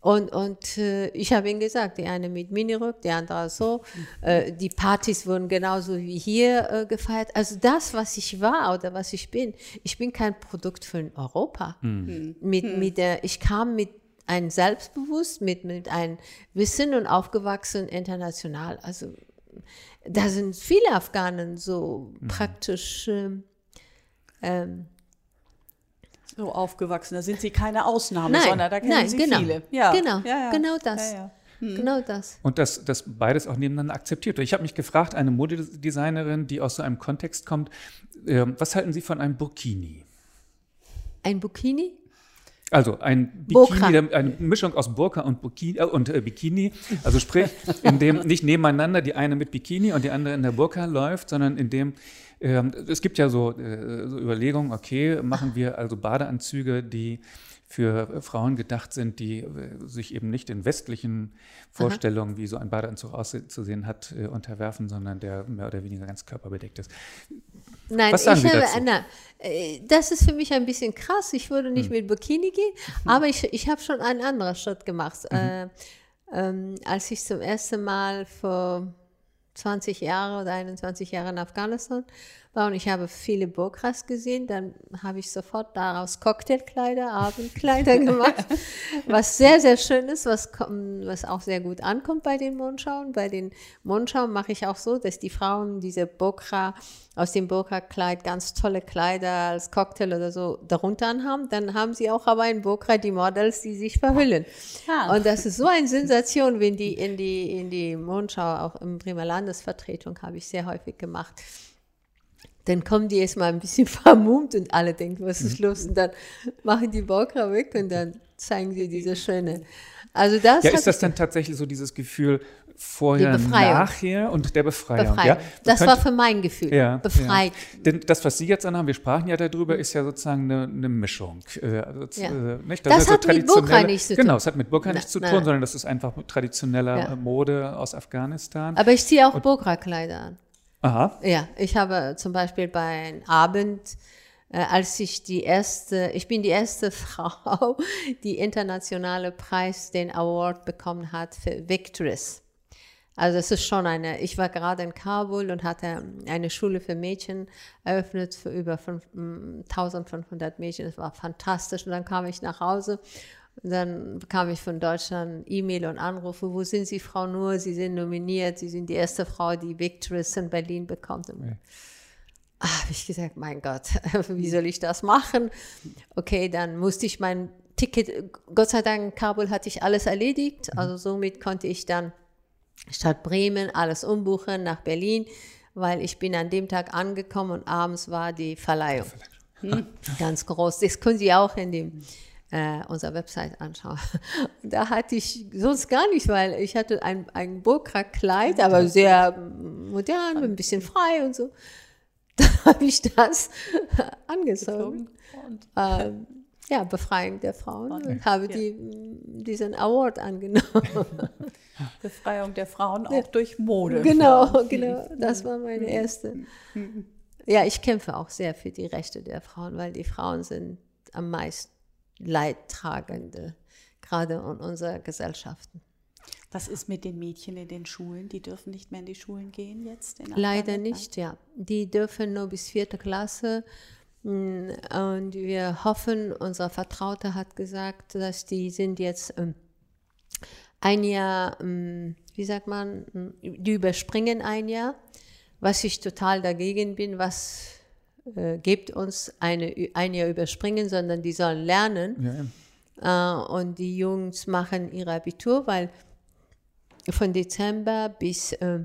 Und, und äh, ich habe ihnen gesagt, die eine mit Minirück, die andere so. Äh, die Partys wurden genauso wie hier äh, gefeiert. Also das, was ich war oder was ich bin, ich bin kein Produkt von Europa. Mhm. Mit, hm. mit der, ich kam mit einem Selbstbewusst, mit, mit einem Wissen und aufgewachsen international. Also da sind viele Afghanen so mhm. praktisch ähm, ähm, so aufgewachsen. Da sind sie keine Ausnahme, nein, sondern da kennen nein, sie genau, viele. Ja, genau, ja, ja. genau das. Ja, hm. Genau das. Und das, das beides auch nebeneinander akzeptiert. Ich habe mich gefragt, eine Modedesignerin, die aus so einem Kontext kommt, äh, was halten Sie von einem Burkini? Ein Burkini? Also ein Bikini, eine Mischung aus Burka und, Bikini, äh, und äh, Bikini. Also sprich, in dem nicht nebeneinander die eine mit Bikini und die andere in der Burka läuft, sondern in dem äh, es gibt ja so, äh, so Überlegungen, okay, machen wir also Badeanzüge, die für Frauen gedacht sind, die äh, sich eben nicht in westlichen Vorstellungen, Aha. wie so ein Badeanzug auszusehen hat, äh, unterwerfen, sondern der mehr oder weniger ganz körperbedeckt ist. Nein, Was sagen ich habe, dazu? Na, äh, das ist für mich ein bisschen krass. Ich würde nicht hm. mit Bikini gehen, mhm. aber ich, ich habe schon einen anderen Schritt gemacht. Mhm. Äh, ähm, als ich zum ersten Mal vor 20 Jahren oder 21 Jahren in Afghanistan war und ich habe viele Burkas gesehen, dann habe ich sofort daraus Cocktailkleider, Abendkleider gemacht, was sehr, sehr schön ist, was, was auch sehr gut ankommt bei den Mondschauen. Bei den Mondschauen mache ich auch so, dass die Frauen diese Burka, aus dem Burka-Kleid ganz tolle Kleider als Cocktail oder so darunter anhaben. Dann haben sie auch aber ein Burka, die Models, die sich verhüllen. Ja. Und das ist so eine Sensation, wenn die in die, in die Mondschau, auch im Bremer Landesvertretung habe ich sehr häufig gemacht dann kommen die erstmal ein bisschen vermummt und alle denken, was ist mhm. los? Und dann machen die Bokra weg und dann zeigen sie diese schöne. Also das ja, ist das dann tatsächlich so dieses Gefühl vorher, nachher und der Befreiung? Befreiung. Ja? Das könnt, war für mein Gefühl. Ja, Befreit. Ja. Denn das, was Sie jetzt anhaben, wir sprachen ja darüber, ist ja sozusagen eine, eine Mischung. Äh, also, ja. äh, nicht? Das, das hat so mit Burka nichts zu tun. Genau, es hat mit Burka nichts zu tun, sondern das ist einfach traditioneller Mode aus Afghanistan. Aber ich ziehe auch Burka-Kleider an. Aha. Ja, ich habe zum Beispiel bei Abend, äh, als ich die erste, ich bin die erste Frau, die internationale Preis, den Award bekommen hat für Victories. Also es ist schon eine, ich war gerade in Kabul und hatte eine Schule für Mädchen eröffnet für über 5, 1500 Mädchen. Das war fantastisch. Und dann kam ich nach Hause dann bekam ich von Deutschland E-Mail und Anrufe, wo sind Sie, Frau Nur? Sie sind nominiert, Sie sind die erste Frau, die Victories in Berlin bekommt. Ja. Ah, habe ich gesagt, mein Gott, wie soll ich das machen? Okay, dann musste ich mein Ticket, Gott sei Dank, in Kabul hatte ich alles erledigt, mhm. also somit konnte ich dann statt Bremen alles umbuchen nach Berlin, weil ich bin an dem Tag angekommen und abends war die Verleihung. Hm, ganz groß. Das können Sie auch in dem äh, unsere Website anschauen. da hatte ich sonst gar nicht, weil ich hatte ein, ein Burka-Kleid, aber sehr modern, ein bisschen frei und so. Da habe ich das angezogen. Ähm, ja, Befreiung der Frauen und habe ja. die, diesen Award angenommen. Befreiung der Frauen auch durch Mode. Genau, genau. Das war meine erste. Ja, ich kämpfe auch sehr für die Rechte der Frauen, weil die Frauen sind am meisten Leidtragende, gerade in unserer Gesellschaften. Was ist mit den Mädchen in den Schulen? Die dürfen nicht mehr in die Schulen gehen jetzt? Leider nicht, ja. Die dürfen nur bis vierte Klasse. Mm, und wir hoffen, unser Vertrauter hat gesagt, dass die sind jetzt ähm, ein Jahr, ähm, wie sagt man, mm, die überspringen ein Jahr, was ich total dagegen bin, was äh, gebt uns eine, ein Jahr überspringen, sondern die sollen lernen. Ja, Äh, und die Jungs machen ihr Abitur, weil von Dezember bis äh,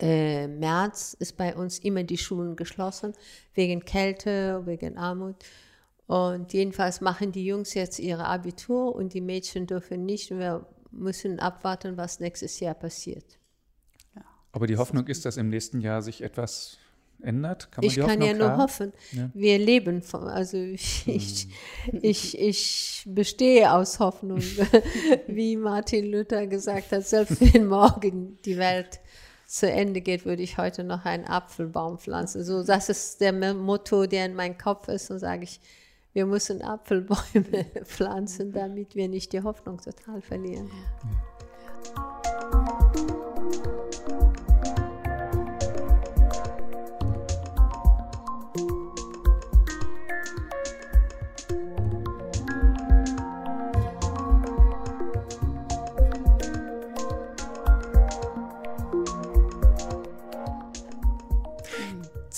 äh, März ist bei uns immer die Schulen geschlossen, wegen Kälte, wegen Armut. Und jedenfalls machen die Jungs jetzt ihre Abitur und die Mädchen dürfen nicht. Wir müssen abwarten, was nächstes Jahr passiert. Ja. Aber die Hoffnung ist, dass im nächsten Jahr sich etwas ändert? Kann ich kann ja nur haben? hoffen. Ja. Wir leben von, also ich, hm. ich, ich, ich bestehe aus Hoffnung, wie Martin Luther gesagt hat, selbst wenn morgen die Welt zu Ende geht, würde ich heute noch einen Apfelbaum pflanzen. So, das ist der Motto, der in meinem Kopf ist und sage ich, wir müssen Apfelbäume pflanzen, damit wir nicht die Hoffnung total verlieren. Ja.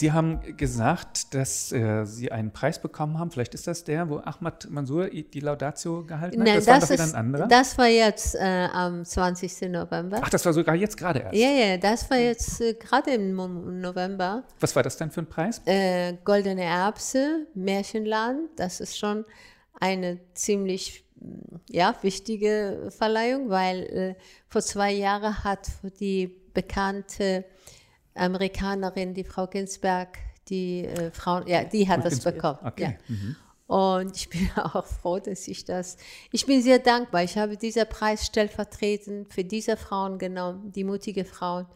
Sie haben gesagt, dass äh, Sie einen Preis bekommen haben. Vielleicht ist das der, wo Ahmad Mansour die Laudatio gehalten hat. Nein, das, das war doch wieder ein anderer. Das war jetzt äh, am 20. November. Ach, das war sogar jetzt gerade erst. Ja, ja, das war jetzt äh, gerade im November. Was war das denn für ein Preis? Äh, Goldene Erbse, Märchenland. Das ist schon eine ziemlich ja, wichtige Verleihung, weil äh, vor zwei Jahren hat die bekannte Amerikanerin, die Frau Ginsberg, die äh, Frau, ja, die hat das bekommen. Okay. Ja. Mhm. Und ich bin auch froh, dass ich das, ich bin sehr dankbar. Ich habe diesen Preis stellvertretend für diese Frauen genommen, die mutige Frauen,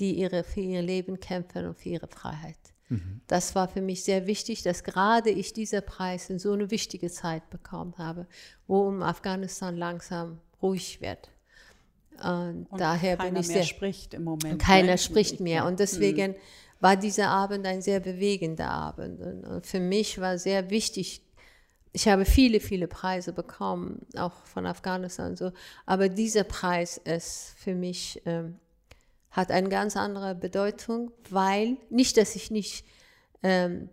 die ihre, für ihr Leben kämpfen und für ihre Freiheit. Mhm. Das war für mich sehr wichtig, dass gerade ich diesen Preis in so eine wichtige Zeit bekommen habe, wo um Afghanistan langsam ruhig wird. Und, daher bin ich sehr. spricht im Moment. Keiner ne? spricht mehr. Und deswegen mhm. war dieser Abend ein sehr bewegender Abend. Und für mich war sehr wichtig, ich habe viele, viele Preise bekommen, auch von Afghanistan und so. Aber dieser Preis ist für mich, ähm, hat eine ganz andere Bedeutung, weil nicht, dass ich nicht ähm,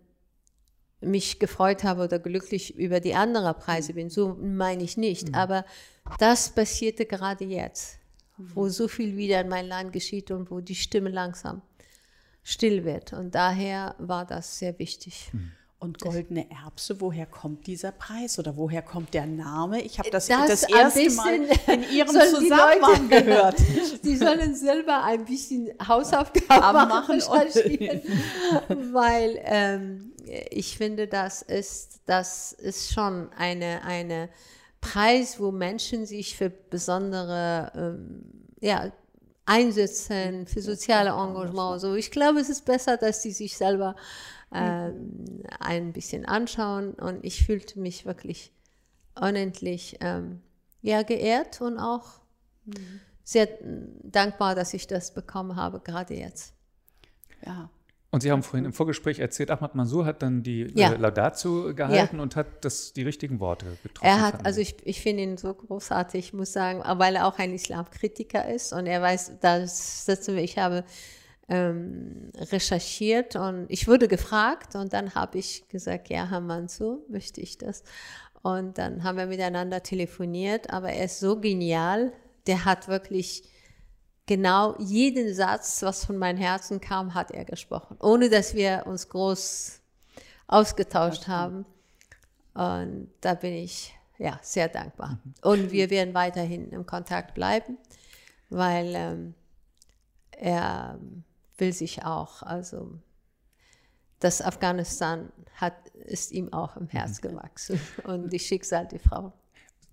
mich gefreut habe oder glücklich über die anderen Preise bin, so meine ich nicht. Mhm. Aber das passierte gerade jetzt, wo so viel wieder in mein Land geschieht und wo die Stimme langsam still wird. Und daher war das sehr wichtig. Mhm. Und goldene Erbse, woher kommt dieser Preis oder woher kommt der Name? Ich habe das, das, das erste Mal in Ihrem Zusammenhang Leute, gehört. Die sollen selber ein bisschen Hausaufgaben machen, weil ähm, ich finde, das ist, das ist schon eine, eine Preis, wo Menschen sich für besondere ähm, ja, einsetzen, für soziale Engagement. So, ich glaube, es ist besser, dass sie sich selber ähm, ein bisschen anschauen. Und ich fühlte mich wirklich unendlich ähm, ja, geehrt und auch mhm. sehr dankbar, dass ich das bekommen habe, gerade jetzt. Ja. Und Sie haben vorhin im Vorgespräch erzählt, Ahmad Mansour hat dann die ja. Laudatio gehalten ja. und hat das, die richtigen Worte getroffen. Er hat, also ich, ich finde ihn so großartig, ich muss sagen, weil er auch ein Islamkritiker ist und er weiß, dass, dass ich habe ähm, recherchiert und ich wurde gefragt und dann habe ich gesagt, ja, Herr Mansour, möchte ich das. Und dann haben wir miteinander telefoniert, aber er ist so genial, der hat wirklich genau jeden Satz, was von meinem Herzen kam, hat er gesprochen, ohne dass wir uns groß ausgetauscht haben. Und da bin ich ja sehr dankbar. Mhm. Und wir werden weiterhin im Kontakt bleiben, weil ähm, er will sich auch, also das Afghanistan hat, ist ihm auch im Herz mhm. gewachsen und die Schicksal der Frau.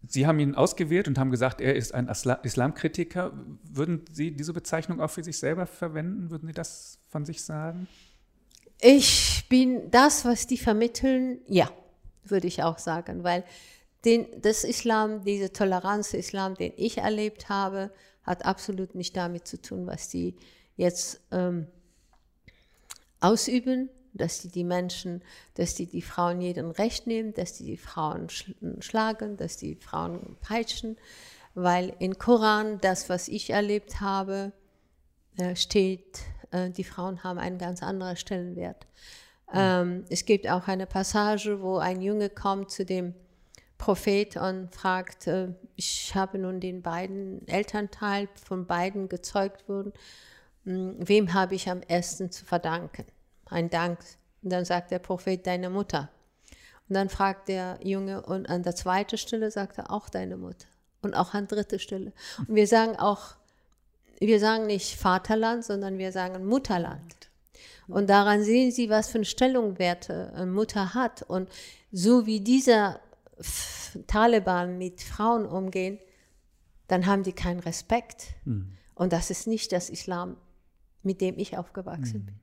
Sie haben ihn ausgewählt und haben gesagt, er ist ein Islamkritiker. Würden Sie diese Bezeichnung auch für sich selber verwenden? Würden Sie das von sich sagen? Ich bin das, was die vermitteln, ja, würde ich auch sagen, weil den, das Islam, diese Toleranz Islam, den ich erlebt habe, hat absolut nicht damit zu tun, was die jetzt ähm, ausüben, dass die die Menschen, dass die die Frauen jeden Recht nehmen, dass die die Frauen schlagen, dass die Frauen peitschen, weil im Koran das, was ich erlebt habe, äh, steht, äh, die Frauen haben einen ganz anderen Stellenwert. Mhm. Es gibt auch eine Passage, wo ein Junge kommt zu dem Prophet und fragt, äh, ich habe nun den beiden Elternteil von beiden gezeugt worden, hm, wem habe ich am ersten zu verdanken? Ein Dank. Und dann sagt der Prophet, deine Mutter. Und dann fragt der Junge, und an der zweiten Stelle sagt er auch deine Mutter. Und auch an dritter Stelle. Und wir sagen auch, wir sagen nicht Vaterland, sondern wir sagen Mutterland. Und daran sehen Sie, was für eine Stellungwerte eine Mutter hat. Und so wie dieser Taliban mit Frauen umgehen, dann haben die keinen Respekt. Mhm. Und das ist nicht das Islam mit dem ich aufgewachsen mhm. bin.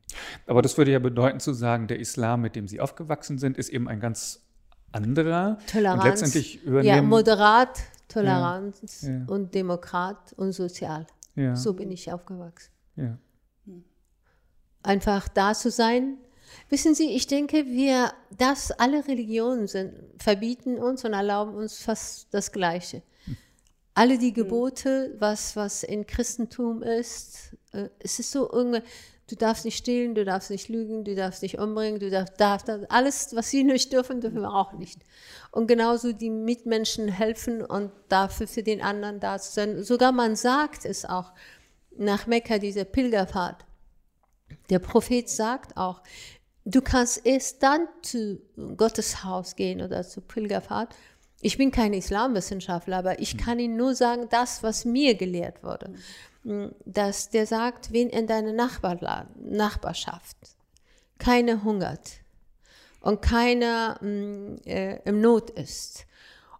Aber das würde ja bedeuten zu sagen, der Islam, mit dem Sie aufgewachsen sind, ist eben ein ganz anderer. Toleranz. Und letztendlich übernehmen, ja, moderat, Toleranz ja, ja. und Demokrat und sozial. Ja. So bin ich aufgewachsen. Ja. Einfach da zu sein. Wissen Sie, ich denke, wir, das alle Religionen sind, verbieten uns und erlauben uns fast das Gleiche. Alle die Gebote, was, was in Christentum ist, äh, es ist so irgendwie, du darfst nicht stehlen, du darfst nicht lügen, du darfst nicht umbringen, du darfst, darfst alles, was sie nicht dürfen, dürfen wir auch nicht. Und genauso die Mitmenschen helfen und dafür für den anderen da zu sein. Sogar man sagt es auch nach Mekka, diese Pilgerfahrt. Der Prophet sagt auch, du kannst erst dann zu Gottes Haus gehen oder zur Pilgerfahrt. Ich bin kein Islamwissenschaftler, aber ich hm. kann Ihnen nur sagen, das, was mir gelehrt wurde dass der sagt, wen in deiner Nachbarschaft keine hungert und keiner mh, mm, äh, im Not ist.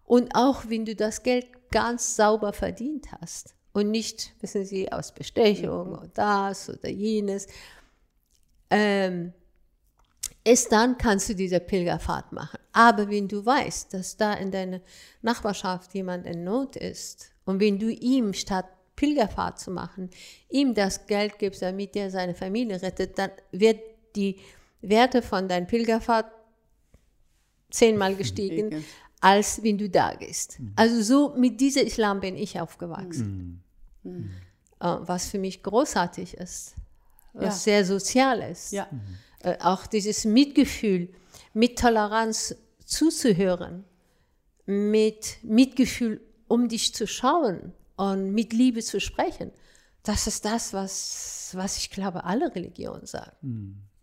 Und auch wenn du das Geld ganz sauber verdient hast und nicht, wissen Sie, aus Bestechung oder das oder jenes, ähm, erst dann kannst du diese Pilgerfahrt machen. Aber wenn du weißt, dass da in deiner Nachbarschaft jemand in Not ist und wenn du ihm statt Pilgerfahrt zu machen, ihm das Geld gibst, damit er seine Familie rettet, dann wird die Werte von deiner Pilgerfahrt zehnmal gestiegen, als wenn du da gehst. Mhm. Also so mit diesem Islam bin ich aufgewachsen. Mhm. Mhm. Äh, was für mich großartig ist, was ja. sehr sozial ist. Ja. Äh, auch dieses Mitgefühl, mit Toleranz zuzuhören, mit Mitgefühl um dich zu schauen und mit Liebe zu sprechen. Das ist das, was, was ich glaube, alle Religionen sagen.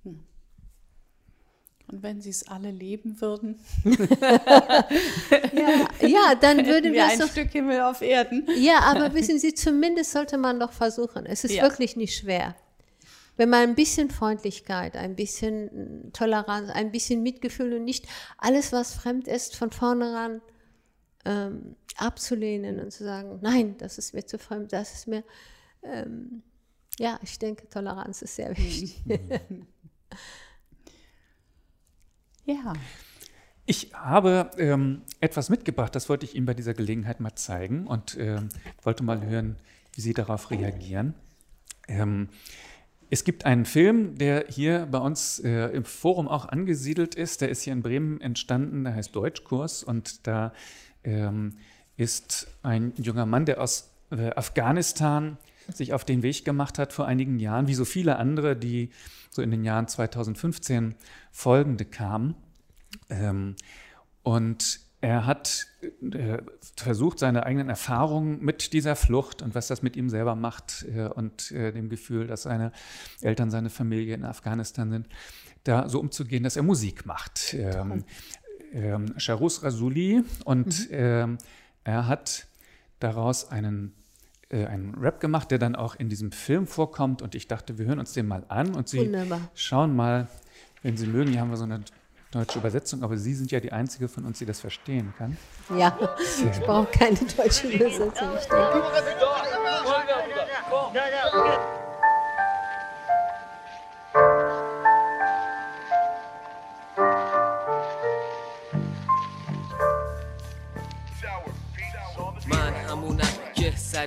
Mhm. Und wenn sie es alle leben würden? ja, ja, dann würden wir ein so, Stück Himmel auf Erden. ja, aber wissen Sie, zumindest sollte man doch versuchen. Es ist ja. wirklich nicht schwer. Wenn man ein bisschen Freundlichkeit, ein bisschen Toleranz, ein bisschen Mitgefühl und nicht alles, was fremd ist, von vornherein ähm, abzulehnen und zu sagen, nein, das ist mir zu fremd, das ist mir, ähm, ja, ich denke, Toleranz ist sehr wichtig. Ja. Ich habe ähm, etwas mitgebracht, das wollte ich Ihnen bei dieser Gelegenheit mal zeigen und ähm, wollte mal hören, wie Sie darauf reagieren. Ähm, es gibt einen Film, der hier bei uns äh, im Forum auch angesiedelt ist. Der ist hier in Bremen entstanden, der heißt Deutschkurs und da ähm, ist ein junger Mann, der aus äh, Afghanistan sich auf den Weg gemacht hat vor einigen Jahren, wie so viele andere, die so in den Jahren 2015 folgende kamen. Ähm, und er hat äh, versucht, seine eigenen Erfahrungen mit dieser Flucht und was das mit ihm selber macht äh, und äh, dem Gefühl, dass seine Eltern, seine Familie in Afghanistan sind, da so umzugehen, dass er Musik macht. Ähm, ähm, Sharus Rasuli und mhm. ähm, er hat daraus einen äh, einen Rap gemacht, der dann auch in diesem Film vorkommt. Und ich dachte, wir hören uns den mal an und Sie Wunderbar. schauen mal, wenn Sie mögen, hier haben wir so eine deutsche Übersetzung, aber Sie sind ja die Einzige von uns, die das verstehen kann. Ja, ich brauche keine deutsche Übersetzung, ich denke.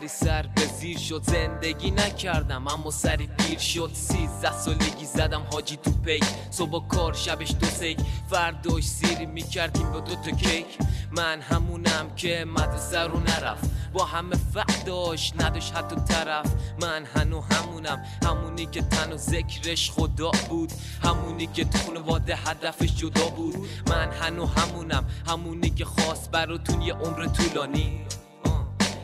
سری سر به زیر شد. زندگی نکردم اما سری پیر شد. سیزده سالگی زدم حاجی تو پیک. صبح کار شبش دو سیک. فرداش سیری می‌کردیم با دو تا کیک. من همونم که مدرسه رو نرفت. با همه فقداش نداشت حتی طرف. من هنو همونم همونی که تن و ذکرش خدا بود. همونی که تو خانواده هدفش جدا بود. من هنو همونم همونی که خواست براتون یه عمر طولانی.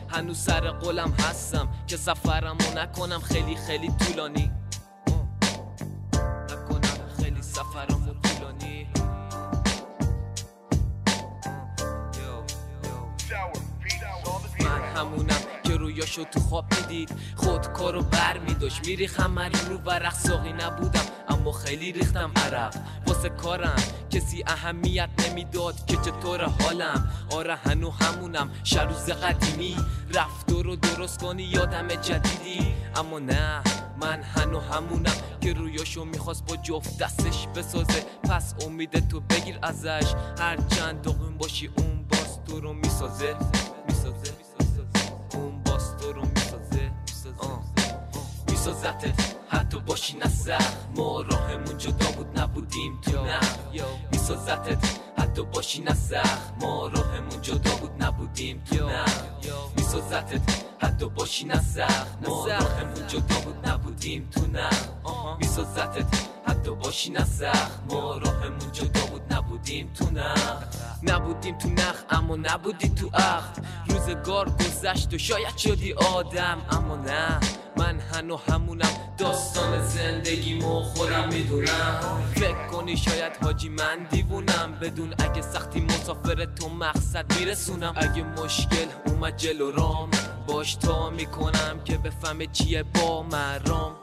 هنوز سر قولم هستم که سفرمو نکنم خیلی خیلی طولانی. نکنم خیلی سفرمو طولانی. من همونم رویاشو تو خواب می‌دید. خود کارو بر میداشت میریخم رو ورق ساقی نبودم. اما خیلی ریختم عرق. واسه کارم کسی اهمیت نمی‌داد که چطور حالم. آره هنو همونم. شروز قدیمی. رفتار رو درست کنی یادم جدیدی. اما نه من هنو همونم که رویاشو می‌خواست با جفت دستش بسازه. پس امید تو بگیر ازش. هر چند باشی اون باز تو رو می‌سازه. می‌سازه. اون میسازتت حتی باشی نه ما راهمون جدا بود نبودیم تو نه میسازتت حتی باشی نه ما راهمون جدا بود نبودیم تو نه میسازتت حتی باشی نه ما راهمون جدا بود نبودیم تو نه میسازتت حتی باشی نه ما راهمون جدا بود نبودیم تو نه نبودیم تو نخ اما نبودی تو عقد. روزگار گذشت و شاید شدی آدم اما نه. من هنو همونم داستان زندگیمو خودم می‌دونم. فکر کنی شاید حاجی من دیوونم بدون اگه سختی مسافر تو مقصد میرسونم. اگه مشکل اومد جلو رام باش تا می‌کنم که بفهمه چیه با مرام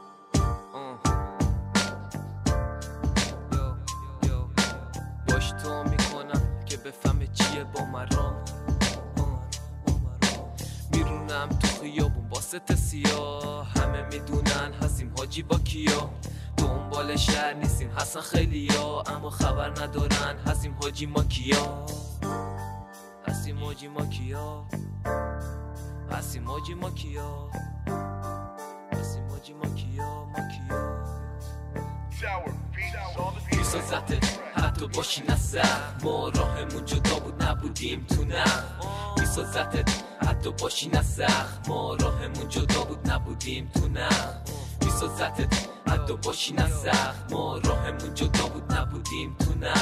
با مرام میرونم تو خیابون با ست سیاه. همه می‌دونن هستیم حاجی با کیا. دنبال شهر نیستیم. حسن خیلی یا اما خبر ندارن. هستیم حاجی ما کیا؟ هستیم حاجی ما کیا؟ هستیم حاجی ما کیا؟ هستیم حاجی ما کیا؟ ما کیا؟ میسازته حتی باشی نسر ما راهمون جدا بود نبودیم تو نه. میسازته حتی باشی نسر ما راهمون جدا بود نبودیم تو نه. میسازته حتی باشی نسر ما راهمون جدا بود نبودیم تو نه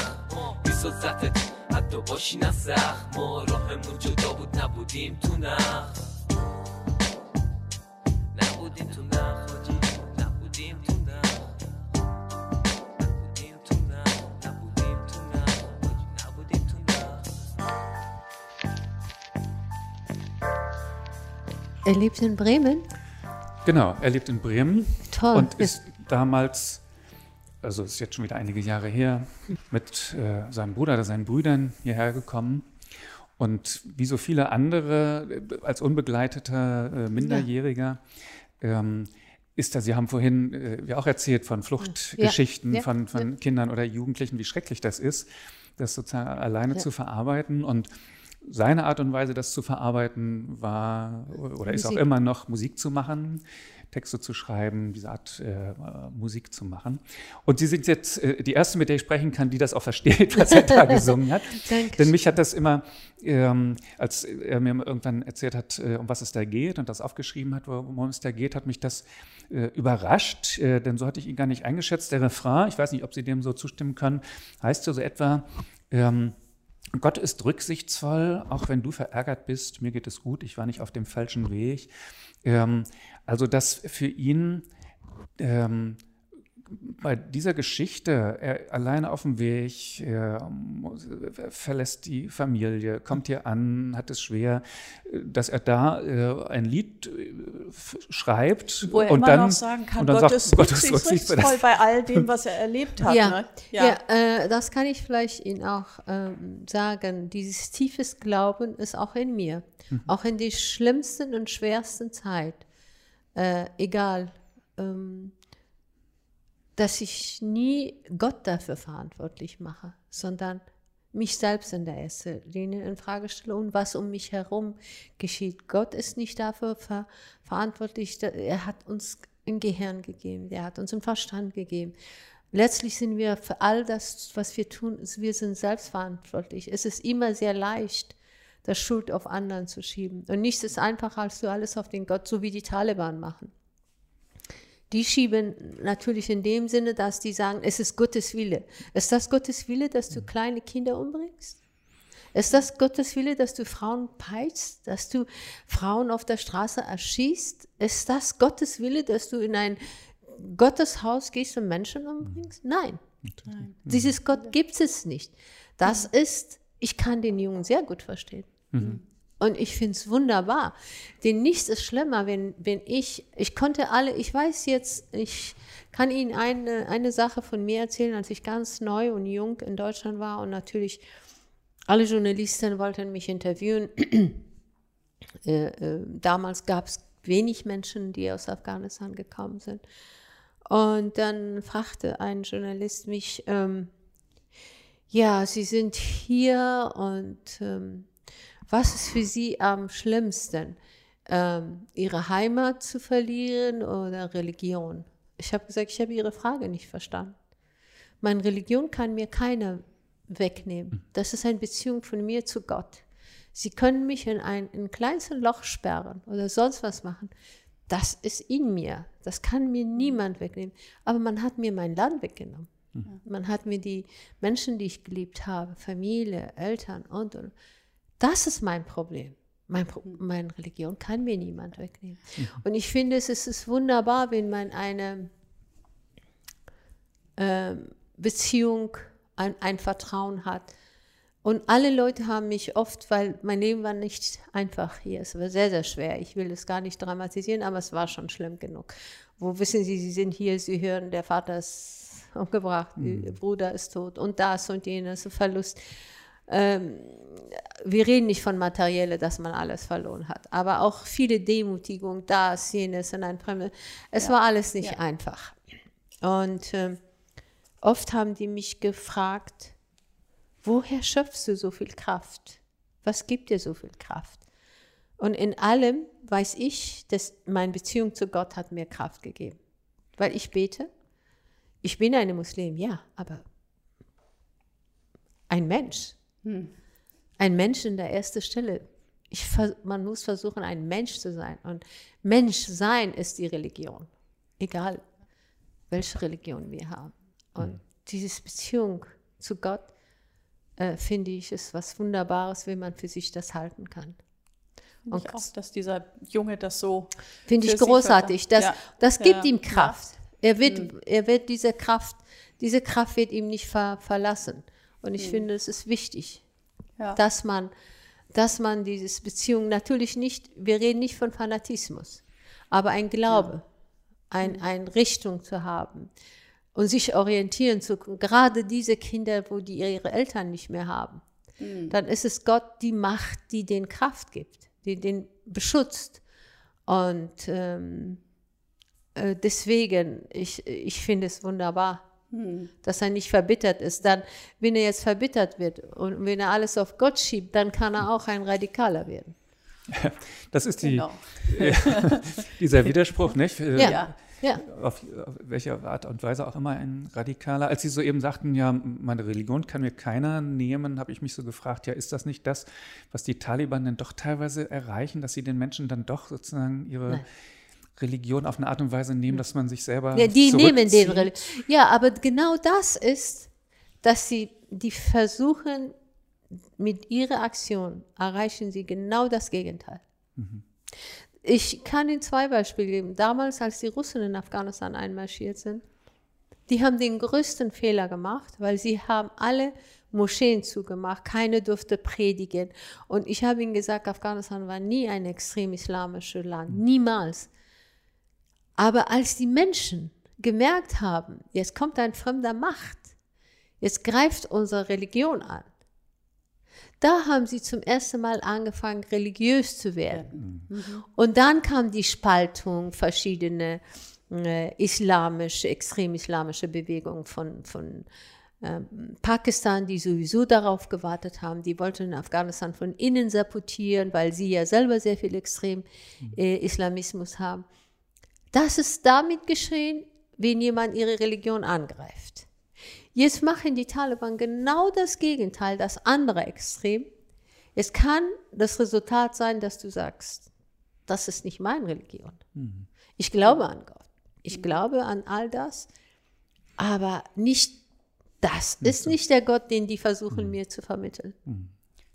میسازته حتی باشی نسر ما راهمون جدا بود نبودیم تو نه نبودیم تو نه خاجی نبودیم تو نه نبودیم تو نه نبودیم تو نه خاجی نبودیم تو نه Er lebt in Bremen. Genau, er lebt in Bremen Toll. und ist damals, also ist jetzt schon wieder einige Jahre her, mit äh, seinem Bruder oder seinen Brüdern hierher gekommen. Und wie so viele andere, äh, als unbegleiteter äh, Minderjähriger, ähm, ist er, Sie haben vorhin äh, ja auch erzählt von Fluchtgeschichten Ja, ja, von, von ja. Kindern oder Jugendlichen, wie schrecklich das ist, das sozusagen alleine Ja. zu verarbeiten. Und seine Art und Weise, das zu verarbeiten, war oder ist auch Musik. immer noch Musik zu machen, Texte zu schreiben, diese Art äh, Musik zu machen. Und Sie sind jetzt äh, die Erste, mit der ich sprechen kann, die das auch versteht, was er da gesungen hat. Denn mich hat das immer, ähm, als er mir irgendwann erzählt hat, äh, um was es da geht und das aufgeschrieben hat, worum es da geht, hat mich das äh, überrascht, äh, denn so hatte ich ihn gar nicht eingeschätzt. Der Refrain, ich weiß nicht, ob Sie dem so zustimmen können, heißt ja so etwa, ähm, Gott ist rücksichtsvoll, auch wenn du verärgert bist, mir geht es gut, ich war nicht auf dem falschen Weg. Ähm, also, dass für ihn ähm, bei dieser Geschichte, er alleine auf dem Weg, er muss- verlässt die Familie, kommt hier an, hat es schwer, dass er da äh, ein Lied äh, schreibt Wo er und immer dann, noch sagen kann, und dann Gott sagt, ist Gott ist rücksichtsvoll. bei all dem, was er erlebt hat. ja, Ne? ja. äh, das kann ich vielleicht Ihnen auch ähm, sagen. Dieses tiefes Glauben ist auch in mir. Auch in die schlimmsten und schwersten Zeit. Äh, egal. Ähm, dass ich nie Gott dafür verantwortlich mache, sondern mich selbst in der ersten Linie in Frage stelle und was um mich herum geschieht. Gott ist nicht dafür ver verantwortlich. Er hat uns ein Gehirn gegeben, er hat uns einen Verstand gegeben. Letztlich sind wir für all das, was wir tun, wir sind selbst verantwortlich. Es ist immer sehr leicht, das Schuld auf anderen zu schieben. Und nichts ist einfacher, als du alles auf den Gott, so wie die Taliban machen. Die schieben natürlich in dem Sinne, dass die sagen, es ist Gottes Wille. Ist das Gottes Wille, dass du kleine Kinder umbringst? Ist das Gottes Wille, dass du Frauen peitschst, dass du Frauen auf der Straße erschießt? Ist das Gottes Wille, dass du in ein Gotteshaus gehst und Menschen umbringst? Nein. Dieses Gott gibt es nicht. Das ist, ich kann den Jungen sehr gut verstehen. Und ich finde es wunderbar. Denn nichts ist schlimmer, wenn, wenn ich, ich konnte alle, ich weiß jetzt, ich kann Ihnen eine, eine Sache von mir erzählen, als ich ganz neu und jung in Deutschland war und natürlich alle Journalisten wollten mich interviewen. äh, äh, damals gab es wenig Menschen, die aus Afghanistan gekommen sind. Und dann fragte ein Journalist mich, ähm, ja, Sie sind hier und ähm, was ist für Sie am schlimmsten? Ähm, ihre Heimat zu verlieren oder Religion? Ich habe gesagt, ich habe Ihre Frage nicht verstanden. Meine Religion kann mir keiner wegnehmen. Das ist eine Beziehung von mir zu Gott. Sie können mich in ein, in ein kleines Loch sperren oder sonst was machen. Das ist in mir. Das kann mir niemand wegnehmen. Aber man hat mir mein Land weggenommen. Man hat mir die Menschen, die ich geliebt habe, Familie, Eltern und, und. Das ist mein Problem. Mein meine Religion kann mir niemand wegnehmen. Und ich finde, es ist, wunderbar, wenn man eine ähm, Beziehung, ein, ein Vertrauen hat. Und alle Leute haben mich oft, weil mein Leben war nicht einfach hier, es war sehr, sehr schwer. Ich will es gar nicht dramatisieren, aber es war schon schlimm genug. Wo wissen Sie, Sie sind hier, Sie hören, der Vater ist umgebracht, Ihr Bruder ist tot und das und jenes, Verlust. Ähm, wir reden nicht von Materielle, dass man alles verloren hat, aber auch viele Demutigung, das, jenes und ein Fremde. Es Ja. war alles nicht Ja. einfach. Und ähm, oft haben die mich gefragt, woher schöpfst du so viel Kraft? Was gibt dir so viel Kraft? Und in allem weiß ich, dass meine Beziehung zu Gott hat mir Kraft gegeben. Weil ich bete. Ich bin eine Muslim, ja, aber ein Mensch. Ein Mensch in der ersten Stelle. Ich, man muss versuchen, ein Mensch zu sein. Und Mensch sein ist die Religion. Egal, welche Religion wir haben. Und diese Beziehung zu Gott, äh, finde ich, ist was Wunderbares, wenn man für sich das halten kann. Und ich auch, dass dieser Junge das so. Finde ich großartig. Das, Ja. das gibt Ja. ihm Kraft. Er wird, er wird diese Kraft, diese Kraft wird ihm nicht ver, verlassen. Und ich finde, es ist wichtig, Ja. dass man, dass man diese Beziehung natürlich nicht, wir reden nicht von Fanatismus, aber ein Glaube, ein, eine Richtung zu haben und sich orientieren zu können. Gerade diese Kinder, wo die ihre Eltern nicht mehr haben, dann ist es Gott die Macht, die den Kraft gibt, die den beschützt. Und ähm, äh, deswegen, ich, ich finde es wunderbar, dass er nicht verbittert ist. Dann, wenn er jetzt verbittert wird und wenn er alles auf Gott schiebt, dann kann er auch ein Radikaler werden. Das ist die, Genau. dieser Widerspruch, nicht? Äh, Ja, ja. Auf, auf welche Art und Weise auch immer ein Radikaler. Als Sie soeben sagten, ja, meine Religion kann mir keiner nehmen, habe ich mich so gefragt, ja, ist das nicht das, was die Taliban denn doch teilweise erreichen, dass sie den Menschen dann doch sozusagen ihre Nein. Religion auf eine Art und Weise nehmen, dass man sich selber Ja, die nehmen den zurückzieht? Rel Ja, aber genau das ist, dass sie die versuchen, mit ihrer Aktion erreichen sie genau das Gegenteil. Ich kann Ihnen zwei Beispiele geben. Damals, als die Russen in Afghanistan einmarschiert sind, die haben den größten Fehler gemacht, weil sie haben alle Moscheen zugemacht, keine durfte predigen. Und ich habe ihnen gesagt, Afghanistan war nie ein extrem islamisches Land, niemals. Aber als die Menschen gemerkt haben, jetzt kommt ein fremder Macht, jetzt greift unsere Religion an, da haben sie zum ersten Mal angefangen, religiös zu werden. Und dann kam die Spaltung, verschiedene äh, islamische, extrem islamische Bewegungen von, von ähm, Pakistan, die sowieso darauf gewartet haben. Die wollten Afghanistan von innen sabotieren, weil sie ja selber sehr viel extrem äh, Islamismus haben. Das ist damit geschehen, wenn jemand ihre Religion angreift. Jetzt machen die Taliban genau das Gegenteil, das andere Extrem. Es kann das Resultat sein, dass du sagst, das ist nicht meine Religion. Ich glaube an Gott. Ich glaube an all das, aber nicht, das ist nicht der Gott, den die versuchen mir zu vermitteln.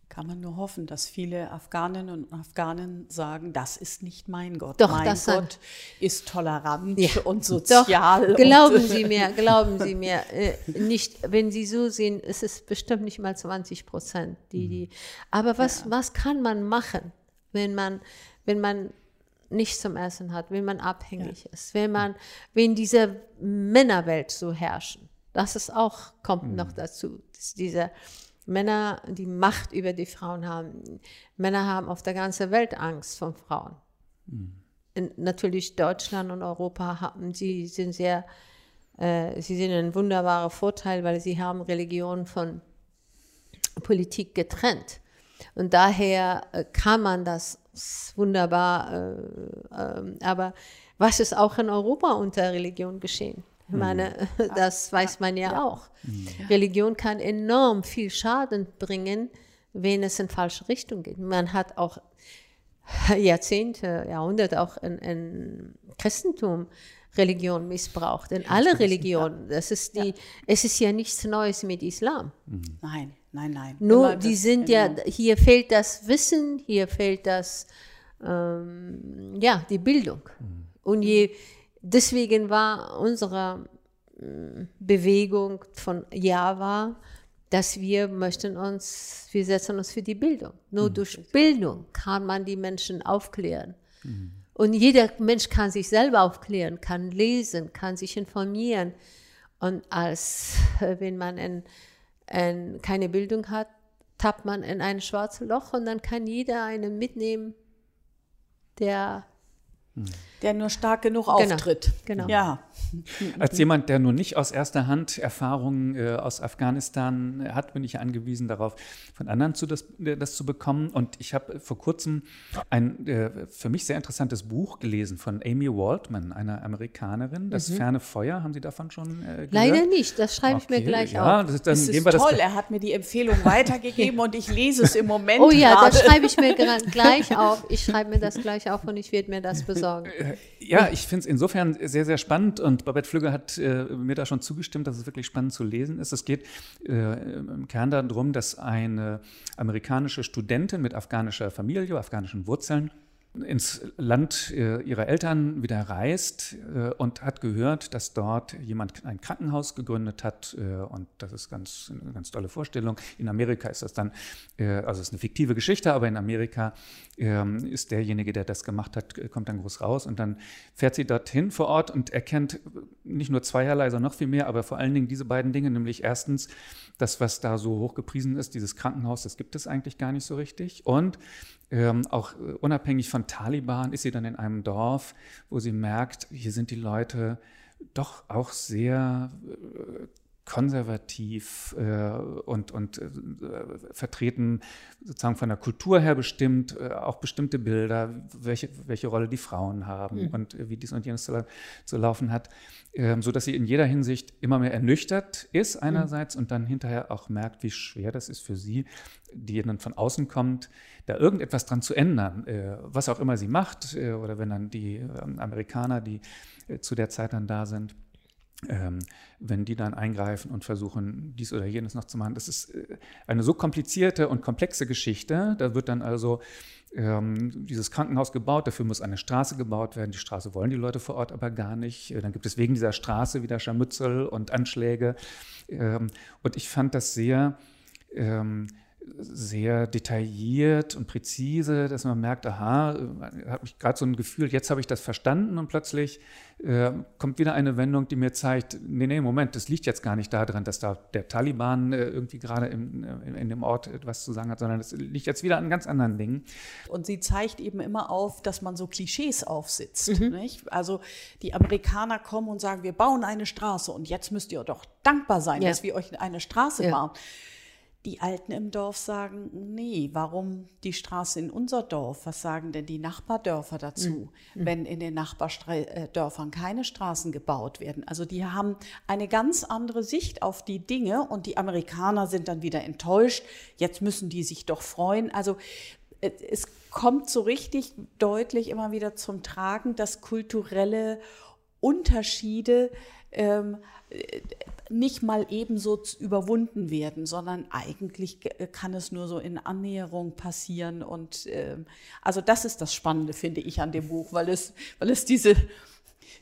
Kann man nur hoffen, dass viele Afghaninnen und Afghanen sagen, das ist nicht mein Gott. Doch, mein das Gott ist tolerant Ja. und Doch, sozial. glauben und, Sie mir, glauben Sie mir, äh, nicht, wenn Sie so sehen, ist es bestimmt nicht mal 20 Prozent, die, die, aber was, was kann man machen, wenn man, wenn man nichts zum Essen hat, wenn man abhängig ist, wenn man, wenn diese Männerwelt so herrschen, das ist auch, kommt noch dazu, diese Männer die Macht über die Frauen haben. Männer haben auf der ganzen Welt Angst vor Frauen in, natürlich Deutschland und Europa haben, sie sind sehr, äh, sie sind ein wunderbarer Vorteil, weil sie haben Religion von Politik getrennt. Und daher äh, kann man das wunderbar, äh, ähm, aber was ist auch in Europa unter Religion geschehen? Ich meine, das weiß man ja, auch. Religion kann enorm viel Schaden bringen, wenn es in falsche Richtung geht. Man hat auch Jahrzehnte, Jahrhunderte auch in, in Christentum Religion missbraucht, in alle Religionen. Das ist die, es ist ja nichts Neues mit Islam. Nein, nein, nein. Nur die sind ja, hier fehlt das Wissen, hier fehlt das, ähm, ja, die Bildung. Und je, deswegen war unsere mm, Bewegung von Java, dass wir möchten uns, wir setzen uns für die Bildung. Nur durch Bildung kann man die Menschen aufklären. Und jeder Mensch kann sich selber aufklären, kann lesen, kann sich informieren. Und als äh, wenn man ein, ein, keine Bildung hat, tappt man in ein schwarzes Loch und dann kann jeder einen mitnehmen, der Der nur stark genug Genau, auftritt. genau. Ja. Als jemand, der nun nicht aus erster Hand Erfahrungen äh, aus Afghanistan hat, bin ich angewiesen darauf, von anderen zu das, äh, das zu bekommen. Und ich habe vor kurzem ein äh, für mich sehr interessantes Buch gelesen von Amy Waldman, einer Amerikanerin. Das Ferne Feuer, haben Sie davon schon äh, gehört? Mhm. Leider nicht, das schreibe ich mir Okay, gleich ja, auf. Das ist, dann Das ist das toll. Er hat mir die Empfehlung weitergegeben und ich lese es im Moment. Oh ja, das gerade. schreibe ich mir gleich auf. Ich schreibe mir das gleich auf und ich werde mir das besorgen. Ja, ich finde es insofern sehr, sehr spannend und Babette Flügge hat äh, mir da schon zugestimmt, dass es wirklich spannend zu lesen ist. Es geht äh, im Kern darum, dass eine amerikanische Studentin mit afghanischer Familie, afghanischen Wurzeln, ins Land äh, ihrer Eltern wieder reist äh, und hat gehört, dass dort jemand ein Krankenhaus gegründet hat äh, und das ist ganz, eine ganz tolle Vorstellung. In Amerika ist das dann, also es ist eine fiktive Geschichte, aber in Amerika ähm, ist derjenige, der das gemacht hat, kommt dann groß raus und dann fährt sie dorthin vor Ort und erkennt nicht nur zweierlei, sondern noch viel mehr, aber vor allen Dingen diese beiden Dinge, nämlich erstens das, was da so hoch gepriesen ist, dieses Krankenhaus, das gibt es eigentlich gar nicht so richtig und ähm, auch äh, unabhängig von Taliban ist sie dann in einem Dorf, wo sie merkt, hier sind die Leute doch auch sehr äh, konservativ äh, und, und äh, vertreten sozusagen von der Kultur her bestimmt, äh, auch bestimmte Bilder, welche, welche Rolle die Frauen haben und äh, wie dies und jenes zu, zu laufen hat, ähm, so dass sie in jeder Hinsicht immer mehr ernüchtert ist einerseits und dann hinterher auch merkt, wie schwer das ist für sie, die dann von außen kommt, da irgendetwas dran zu ändern, äh, was auch immer sie macht äh, oder wenn dann die ähm, Amerikaner, die äh, zu der Zeit dann da sind, ähm, wenn die dann eingreifen und versuchen, dies oder jenes noch zu machen. Das ist äh, eine so komplizierte und komplexe Geschichte. Da wird dann also ähm, dieses Krankenhaus gebaut, dafür muss eine Straße gebaut werden. Die Straße wollen die Leute vor Ort aber gar nicht. Äh, Dann gibt es wegen dieser Straße wieder Scharmützel und Anschläge. Ähm, und ich fand das sehr ähm, sehr detailliert und präzise, dass man merkt, aha, äh, habe ich gerade so ein Gefühl, jetzt habe ich das verstanden und plötzlich äh, kommt wieder eine Wendung, die mir zeigt, nee, nee, Moment, das liegt jetzt gar nicht daran, dass da der Taliban äh, irgendwie gerade im, äh, in dem Ort etwas zu sagen hat, sondern es liegt jetzt wieder an ganz anderen Dingen. Und sie zeigt eben immer auf, dass man so Klischees aufsitzt. Mhm. Nicht? Also die Amerikaner kommen und sagen, wir bauen eine Straße und jetzt müsst ihr doch dankbar sein, Ja. dass wir euch eine Straße Ja. bauen. Die Alten im Dorf sagen, nee, warum die Straße in unser Dorf? Was sagen denn die Nachbardörfer dazu, wenn in den Nachbardörfern keine Straßen gebaut werden? Also die haben eine ganz andere Sicht auf die Dinge und die Amerikaner sind dann wieder enttäuscht. Jetzt müssen die sich doch freuen. Also äh, es kommt so richtig deutlich immer wieder zum Tragen, dass kulturelle Unterschiede ähm, äh, nicht mal ebenso überwunden werden, sondern eigentlich ge- kann es nur so in Annäherung passieren. Und ähm, also das ist das Spannende, finde ich, an dem Buch, weil es, weil es diese,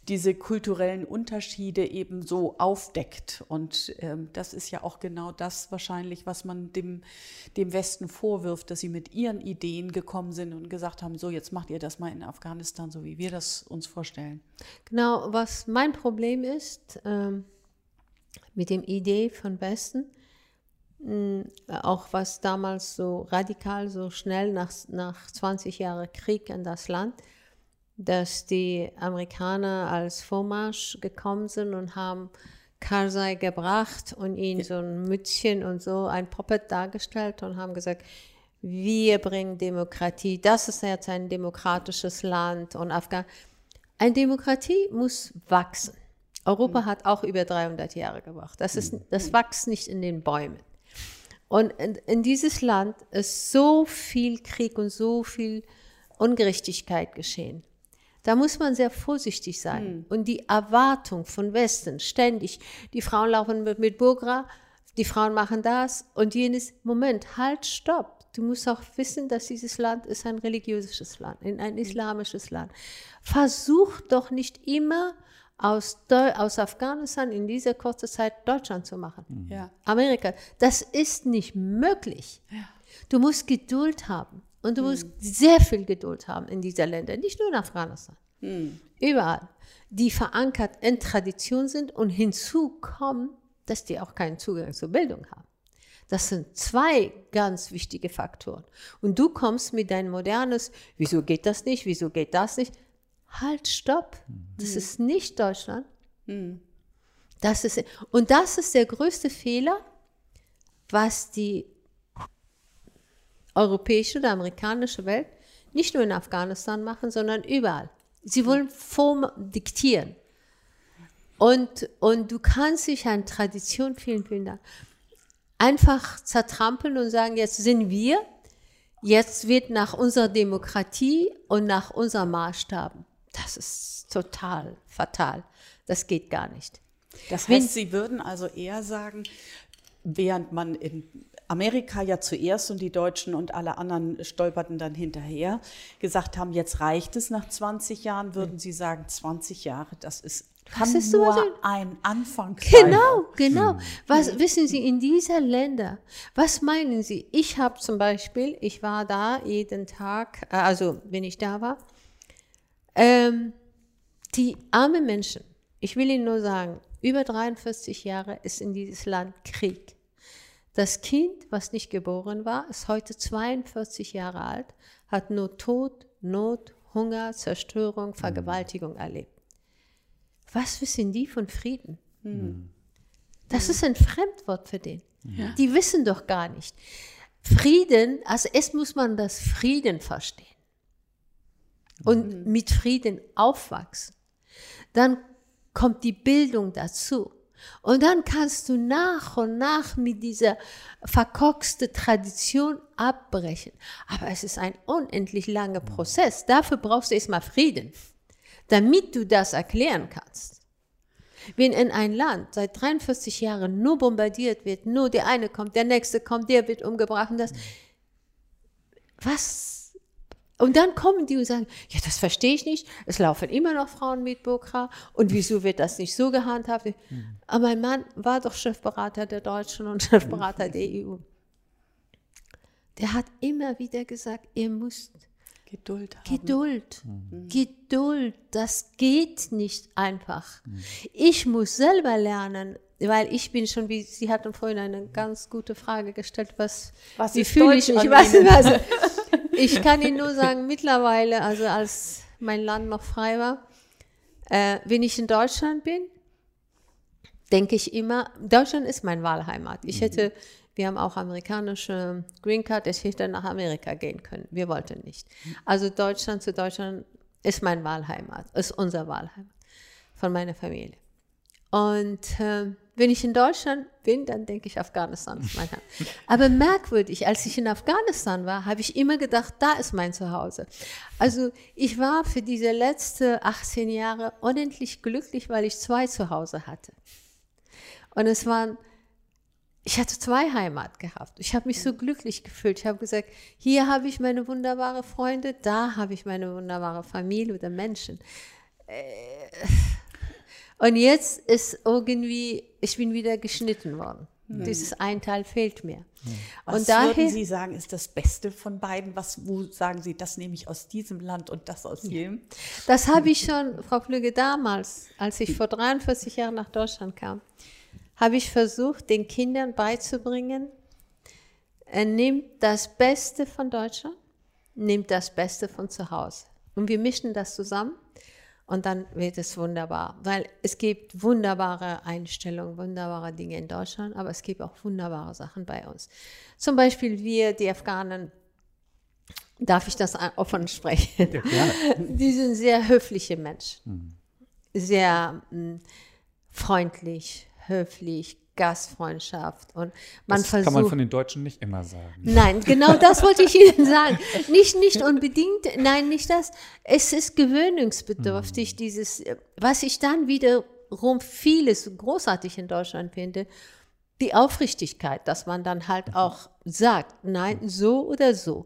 diese kulturellen Unterschiede eben so aufdeckt. Und ähm, das ist ja auch genau das wahrscheinlich, was man dem, dem Westen vorwirft, dass sie mit ihren Ideen gekommen sind und gesagt haben, so jetzt macht ihr das mal in Afghanistan, so wie wir das uns vorstellen. Genau, was mein Problem ist ähm, mit dem Idee von Westen, auch was damals so radikal, so schnell nach, nach 20 Jahren Krieg in das Land, dass die Amerikaner als Vormarsch gekommen sind und haben Karzai gebracht und ihn so ein Mützchen und so ein Puppet dargestellt und haben gesagt, wir bringen Demokratie, das ist jetzt ein demokratisches Land und Afghan. Eine Demokratie muss wachsen. Europa hat auch über 300 Jahre gebraucht. Das, ist, das wächst nicht in den Bäumen. Und in, in dieses Land ist so viel Krieg und so viel Ungerechtigkeit geschehen. Da muss man sehr vorsichtig sein. Und die Erwartung von Westen, ständig, die Frauen laufen mit, mit Burgra, die Frauen machen das und jenes. Moment, halt, stopp. Du musst auch wissen, dass dieses Land ist ein religiöses Land, ein islamisches Land. Versuch doch nicht immer aus, Deu aus Afghanistan in dieser kurzen Zeit Deutschland zu machen. Ja. Amerika. Das ist nicht möglich. Du musst Geduld haben. Und du musst sehr viel Geduld haben in dieser Länder, nicht nur in Afghanistan. Überall. Die verankert in Tradition sind und hinzu kommen, dass die auch keinen Zugang zur Bildung haben. Das sind zwei ganz wichtige Faktoren. Und du kommst mit dein modernes, wieso geht das nicht, wieso geht das nicht? Halt, stopp. Das ist nicht Deutschland. Das ist, und das ist der größte Fehler, was die europäische oder amerikanische Welt nicht nur in Afghanistan machen, sondern überall. Sie wollen Form diktieren. Und, und du kannst dich an Tradition, vielen, vielen Dank, einfach zertrampeln und sagen, jetzt sind wir, jetzt wird nach unserer Demokratie und nach unserem Maßstaben. Das ist total fatal. Das geht gar nicht. Das Wenn- heißt, Sie würden also eher sagen, während man in Amerika ja zuerst und die Deutschen und alle anderen stolperten dann hinterher, gesagt haben, jetzt reicht es nach 20 Jahren, würden Sie sagen, 20 Jahre, das ist, kann ist so nur was- ein Anfang sein. Genau, genau. Was wissen Sie in dieser Länder? Was meinen Sie? Ich habe zum Beispiel, ich war da jeden Tag, äh, also wenn ich da war, ähm, die armen Menschen, ich will Ihnen nur sagen, über 43 Jahre ist in dieses Land Krieg. Das Kind, was nicht geboren war, ist heute 42 Jahre alt, hat nur Tod, Not, Hunger, Zerstörung, Vergewaltigung erlebt. Was wissen die von Frieden? Das ist ein Fremdwort für den. Die wissen doch gar nicht. Frieden, also erst muss man das Frieden verstehen und mit Frieden aufwachsen. Dann kommt die Bildung dazu. Und dann kannst du nach und nach mit dieser verkorkste Tradition abbrechen. Aber es ist ein unendlich langer Prozess. Dafür brauchst du erstmal Frieden, damit du das erklären kannst. Wenn in ein Land seit 43 Jahren nur bombardiert wird, nur der eine kommt, der nächste kommt, der wird umgebracht und das. Was? Und dann kommen die und sagen, ja, das verstehe ich nicht. Es laufen immer noch Frauen mit Burka. Und wieso wird das nicht so gehandhabt? Aber mein Mann war doch Chefberater der Deutschen und Chefberater der EU. Der hat immer wieder gesagt, ihr müsst Geduld haben. Geduld. Geduld, das geht nicht einfach. Ich muss selber lernen, weil ich bin schon, wie Sie hatten vorhin eine ganz gute Frage gestellt, was, Was wie fühle ich mich? Was, was, ich kann Ihnen nur sagen, mittlerweile, also als mein Land noch frei war, äh, wenn ich in Deutschland bin, denke ich immer, Deutschland ist mein Wahlheimat. Ich hätte, wir haben auch amerikanische Green Card, ich hätte nach Amerika gehen können. Wir wollten nicht. Also Deutschland zu Deutschland ist mein Wahlheimat, ist unser Wahlheimat von meiner Familie. Und äh, wenn ich in Deutschland bin, dann denke ich, Afghanistan ist mein Heim. Aber merkwürdig, als ich in Afghanistan war, habe ich immer gedacht, da ist mein Zuhause. Also ich war für diese letzten 18 Jahre unendlich glücklich, weil ich zwei Zuhause hatte. Und es waren, ich hatte zwei Heimat gehabt. Ich habe mich so glücklich gefühlt. Ich habe gesagt, hier habe ich meine wunderbare Freunde, da habe ich meine wunderbare Familie oder Menschen. Äh, Und jetzt ist irgendwie, ich bin wieder geschnitten worden. Dieses ein Teil fehlt mir. Was Und daher, würden Sie sagen, ist das Beste von beiden? Was, wo sagen Sie, das nehme ich aus diesem Land und das aus jenem? Das habe ich schon, Frau Flüge, damals, als ich vor 43 Jahren nach Deutschland kam, habe ich versucht, den Kindern beizubringen, er nimmt das Beste von Deutschland, nimmt das Beste von zu Hause. Und wir mischen das zusammen und dann wird es wunderbar. Weil es gibt wunderbare Einstellungen, wunderbare Dinge in Deutschland, aber es gibt auch wunderbare Sachen bei uns. Zum Beispiel wir, die Afghanen, darf ich das offen sprechen? Die sind sehr höfliche Menschen. Sehr mh, freundlich, höflich, Gastfreundschaft. Und man das versucht. kann man von den Deutschen nicht immer sagen. Nein, genau das wollte ich Ihnen sagen. Nicht, nicht unbedingt, nein, nicht das. Es ist gewöhnungsbedürftig, dieses, äh, was ich dann wiederum vieles großartig in Deutschland finde, die Aufrichtigkeit, dass man dann halt auch sagt, nein, so oder so.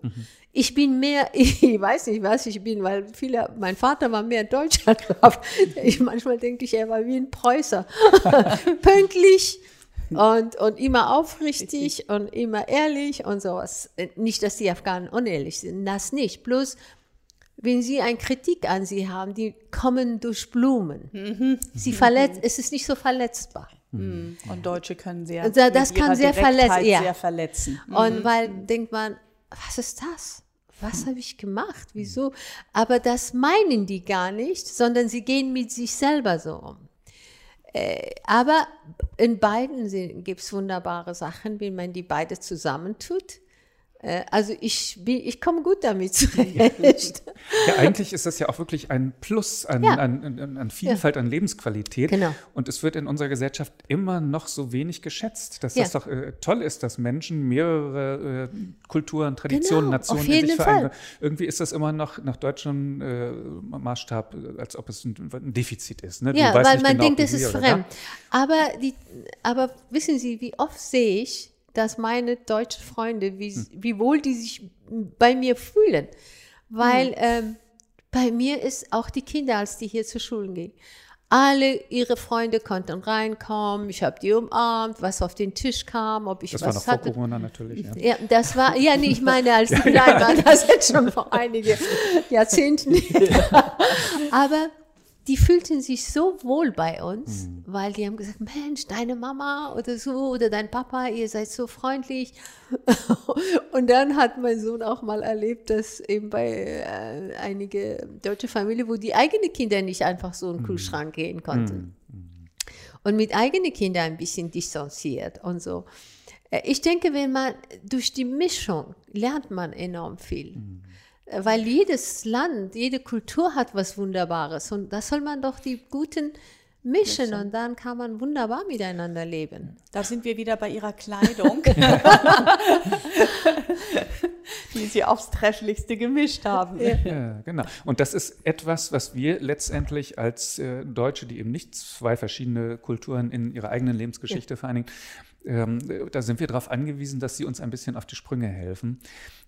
Ich bin mehr, ich weiß nicht, was ich bin, weil viele, mein Vater war mehr Deutscher drauf. Ich, manchmal denke ich, er war wie ein Preußer. Pünktlich und, und immer aufrichtig und immer ehrlich und sowas. Nicht, dass die Afghanen unehrlich sind, das nicht. Bloß, wenn sie eine Kritik an sie haben, die kommen durch Blumen. Sie verletzt, es ist nicht so verletzbar. Mhm. Und Deutsche können sehr, Und da- das kann sehr verletzen, ja. sehr verletzen. Und weil denkt man, was ist das? Was habe ich gemacht? Wieso? Aber das meinen die gar nicht, sondern sie gehen mit sich selber so um. Äh, aber in beiden gibt es wunderbare Sachen, wie man die beide zusammentut. Äh, also ich, bin- ich komme gut damit zurecht. Ja, eigentlich ist das ja auch wirklich ein Plus an, Ja. an, an, an Vielfalt, an Lebensqualität. Genau. Und es wird in unserer Gesellschaft immer noch so wenig geschätzt, dass Ja. das doch äh, toll ist, dass Menschen mehrere äh, Kulturen, Traditionen, Genau, Nationen auf in sich jeden vereinen. Fall. Irgendwie ist das immer noch nach deutschem äh, Maßstab, als ob es ein, ein Defizit ist. Ne? Ja, weil man genau, denkt, du ist fremd. Aber, die, aber wissen Sie, wie oft sehe ich, dass meine deutschen Freunde, wie, Hm. wie wohl die sich bei mir fühlen. Weil Hm. ähm, bei mir ist auch die Kinder, als die hier zur Schule gingen, alle ihre Freunde konnten reinkommen, ich habe die umarmt, was auf den Tisch kam, ob ich Das war was noch vor hatte. Corona natürlich. Ja. Ja, das war, ja, nee, ich meine, als die klein waren, das ist schon vor einigen Jahrzehnten. Aber die fühlten sich so wohl bei uns, weil die haben gesagt, Mensch, deine Mama oder so oder dein Papa, ihr seid so freundlich. Und dann hat mein Sohn auch mal erlebt, dass eben bei äh, einige deutsche Familien, wo die eigenen Kinder nicht einfach so in den Kühlschrank gehen konnten und mit eigenen Kindern ein bisschen distanziert und so. Äh, Ich denke, wenn man durch die Mischung lernt man enorm viel. Äh, Weil jedes Land, jede Kultur hat was Wunderbares und das soll man doch die Guten mischen und dann kann man wunderbar miteinander leben. Da sind wir wieder bei ihrer Kleidung, die sie aufs Trashlichste gemischt haben. Ja, genau. Und das ist etwas, was wir letztendlich als äh, Deutsche, die eben nicht zwei verschiedene Kulturen in ihrer eigenen Lebensgeschichte vereinigen, ähm, da sind wir darauf angewiesen, dass sie uns ein bisschen auf die Sprünge helfen,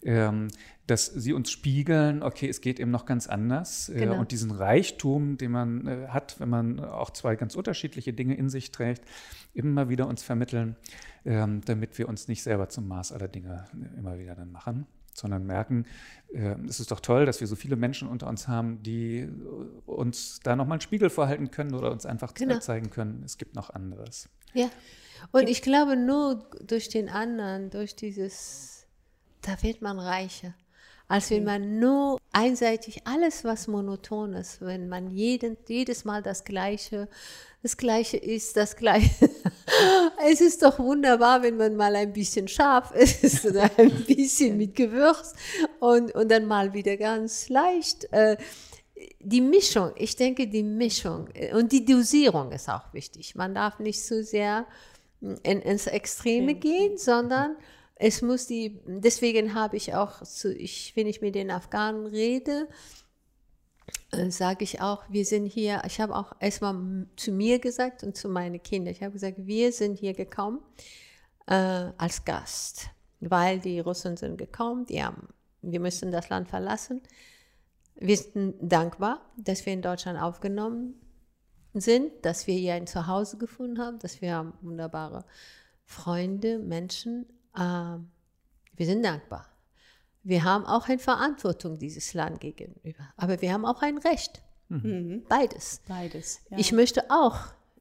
ähm, dass sie uns spiegeln, okay, es geht eben noch ganz anders. Äh, Genau. und diesen Reichtum, den man äh, hat, wenn man auch zwei ganz unterschiedliche Dinge in sich trägt, immer wieder uns vermitteln, ähm, damit wir uns nicht selber zum Maß aller Dinge äh, immer wieder dann machen sondern merken, äh, es ist doch toll, dass wir so viele Menschen unter uns haben, die äh, uns da nochmal einen Spiegel vorhalten können oder uns einfach Genau. zeigen können, es gibt noch anderes. Ja. Und ich glaube, nur durch den anderen, durch dieses, da wird man reicher. Als wenn man nur einseitig alles, was monoton ist, wenn man jeden, jedes Mal das Gleiche, das Gleiche ist, das Gleiche. es ist doch wunderbar, wenn man mal ein bisschen scharf ist oder ein bisschen mit Gewürz und, und dann mal wieder ganz leicht. Äh, die Mischung, ich denke, die Mischung äh, und die Dosierung ist auch wichtig. Man darf nicht zu sehr in, ins Extreme gehen, sondern es muss die, deswegen habe ich auch, zu, ich, wenn ich mit den Afghanen rede, äh, sage ich auch, wir sind hier, ich habe auch erstmal zu mir gesagt und zu meinen Kindern, ich habe gesagt, wir sind hier gekommen äh, als Gast, weil die Russen sind gekommen, die haben, wir müssen das Land verlassen. Wir sind dankbar, dass wir in Deutschland aufgenommen sind, dass wir hier ein Zuhause gefunden haben, dass wir haben wunderbare Freunde, Menschen. Ähm, wir sind dankbar. Wir haben auch eine Verantwortung dieses Land gegenüber, aber wir haben auch ein Recht. Beides. Beides. Ja. Ich möchte auch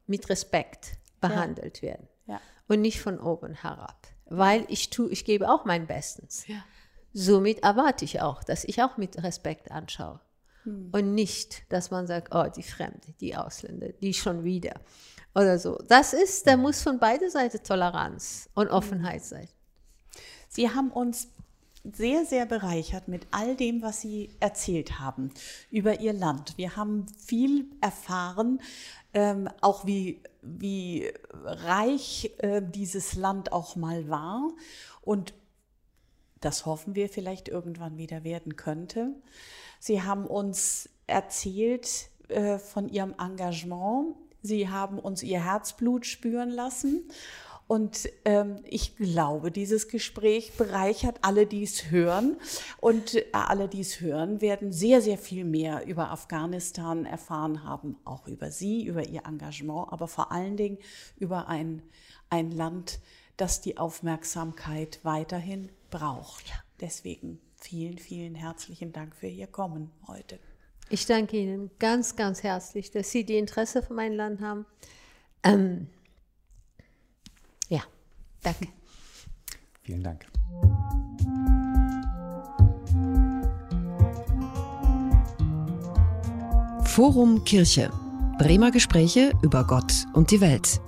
mit Respekt behandelt werden ja. und nicht von oben herab, weil ich tue, ich gebe auch mein Bestes. Ja. Somit erwarte ich auch, dass ich auch mit Respekt anschaue und nicht, dass man sagt, oh, die Fremde, die Ausländer, die schon wieder oder so. Das ist, da muss von beider Seiten Toleranz und Offenheit sein. Sie haben uns sehr, sehr bereichert mit all dem, was Sie erzählt haben über Ihr Land. Wir haben viel erfahren, ähm, auch wie, wie reich äh, dieses Land auch mal war und das hoffen wir vielleicht irgendwann wieder werden könnte. Sie haben uns erzählt äh, von Ihrem Engagement. Sie haben uns Ihr Herzblut spüren lassen. Und ähm, ich glaube, dieses Gespräch bereichert alle, die es hören. Und äh, alle, die es hören, werden sehr, sehr viel mehr über Afghanistan erfahren haben, auch über Sie, über Ihr Engagement, aber vor allen Dingen über ein, ein Land, das die Aufmerksamkeit weiterhin braucht. Deswegen vielen, vielen herzlichen Dank für Ihr Kommen heute. Ich danke Ihnen ganz, ganz herzlich, dass Sie die Interesse für mein Land haben. Ähm, ja, danke. Vielen Dank. Forum Kirche. Bremer Gespräche über Gott und die Welt.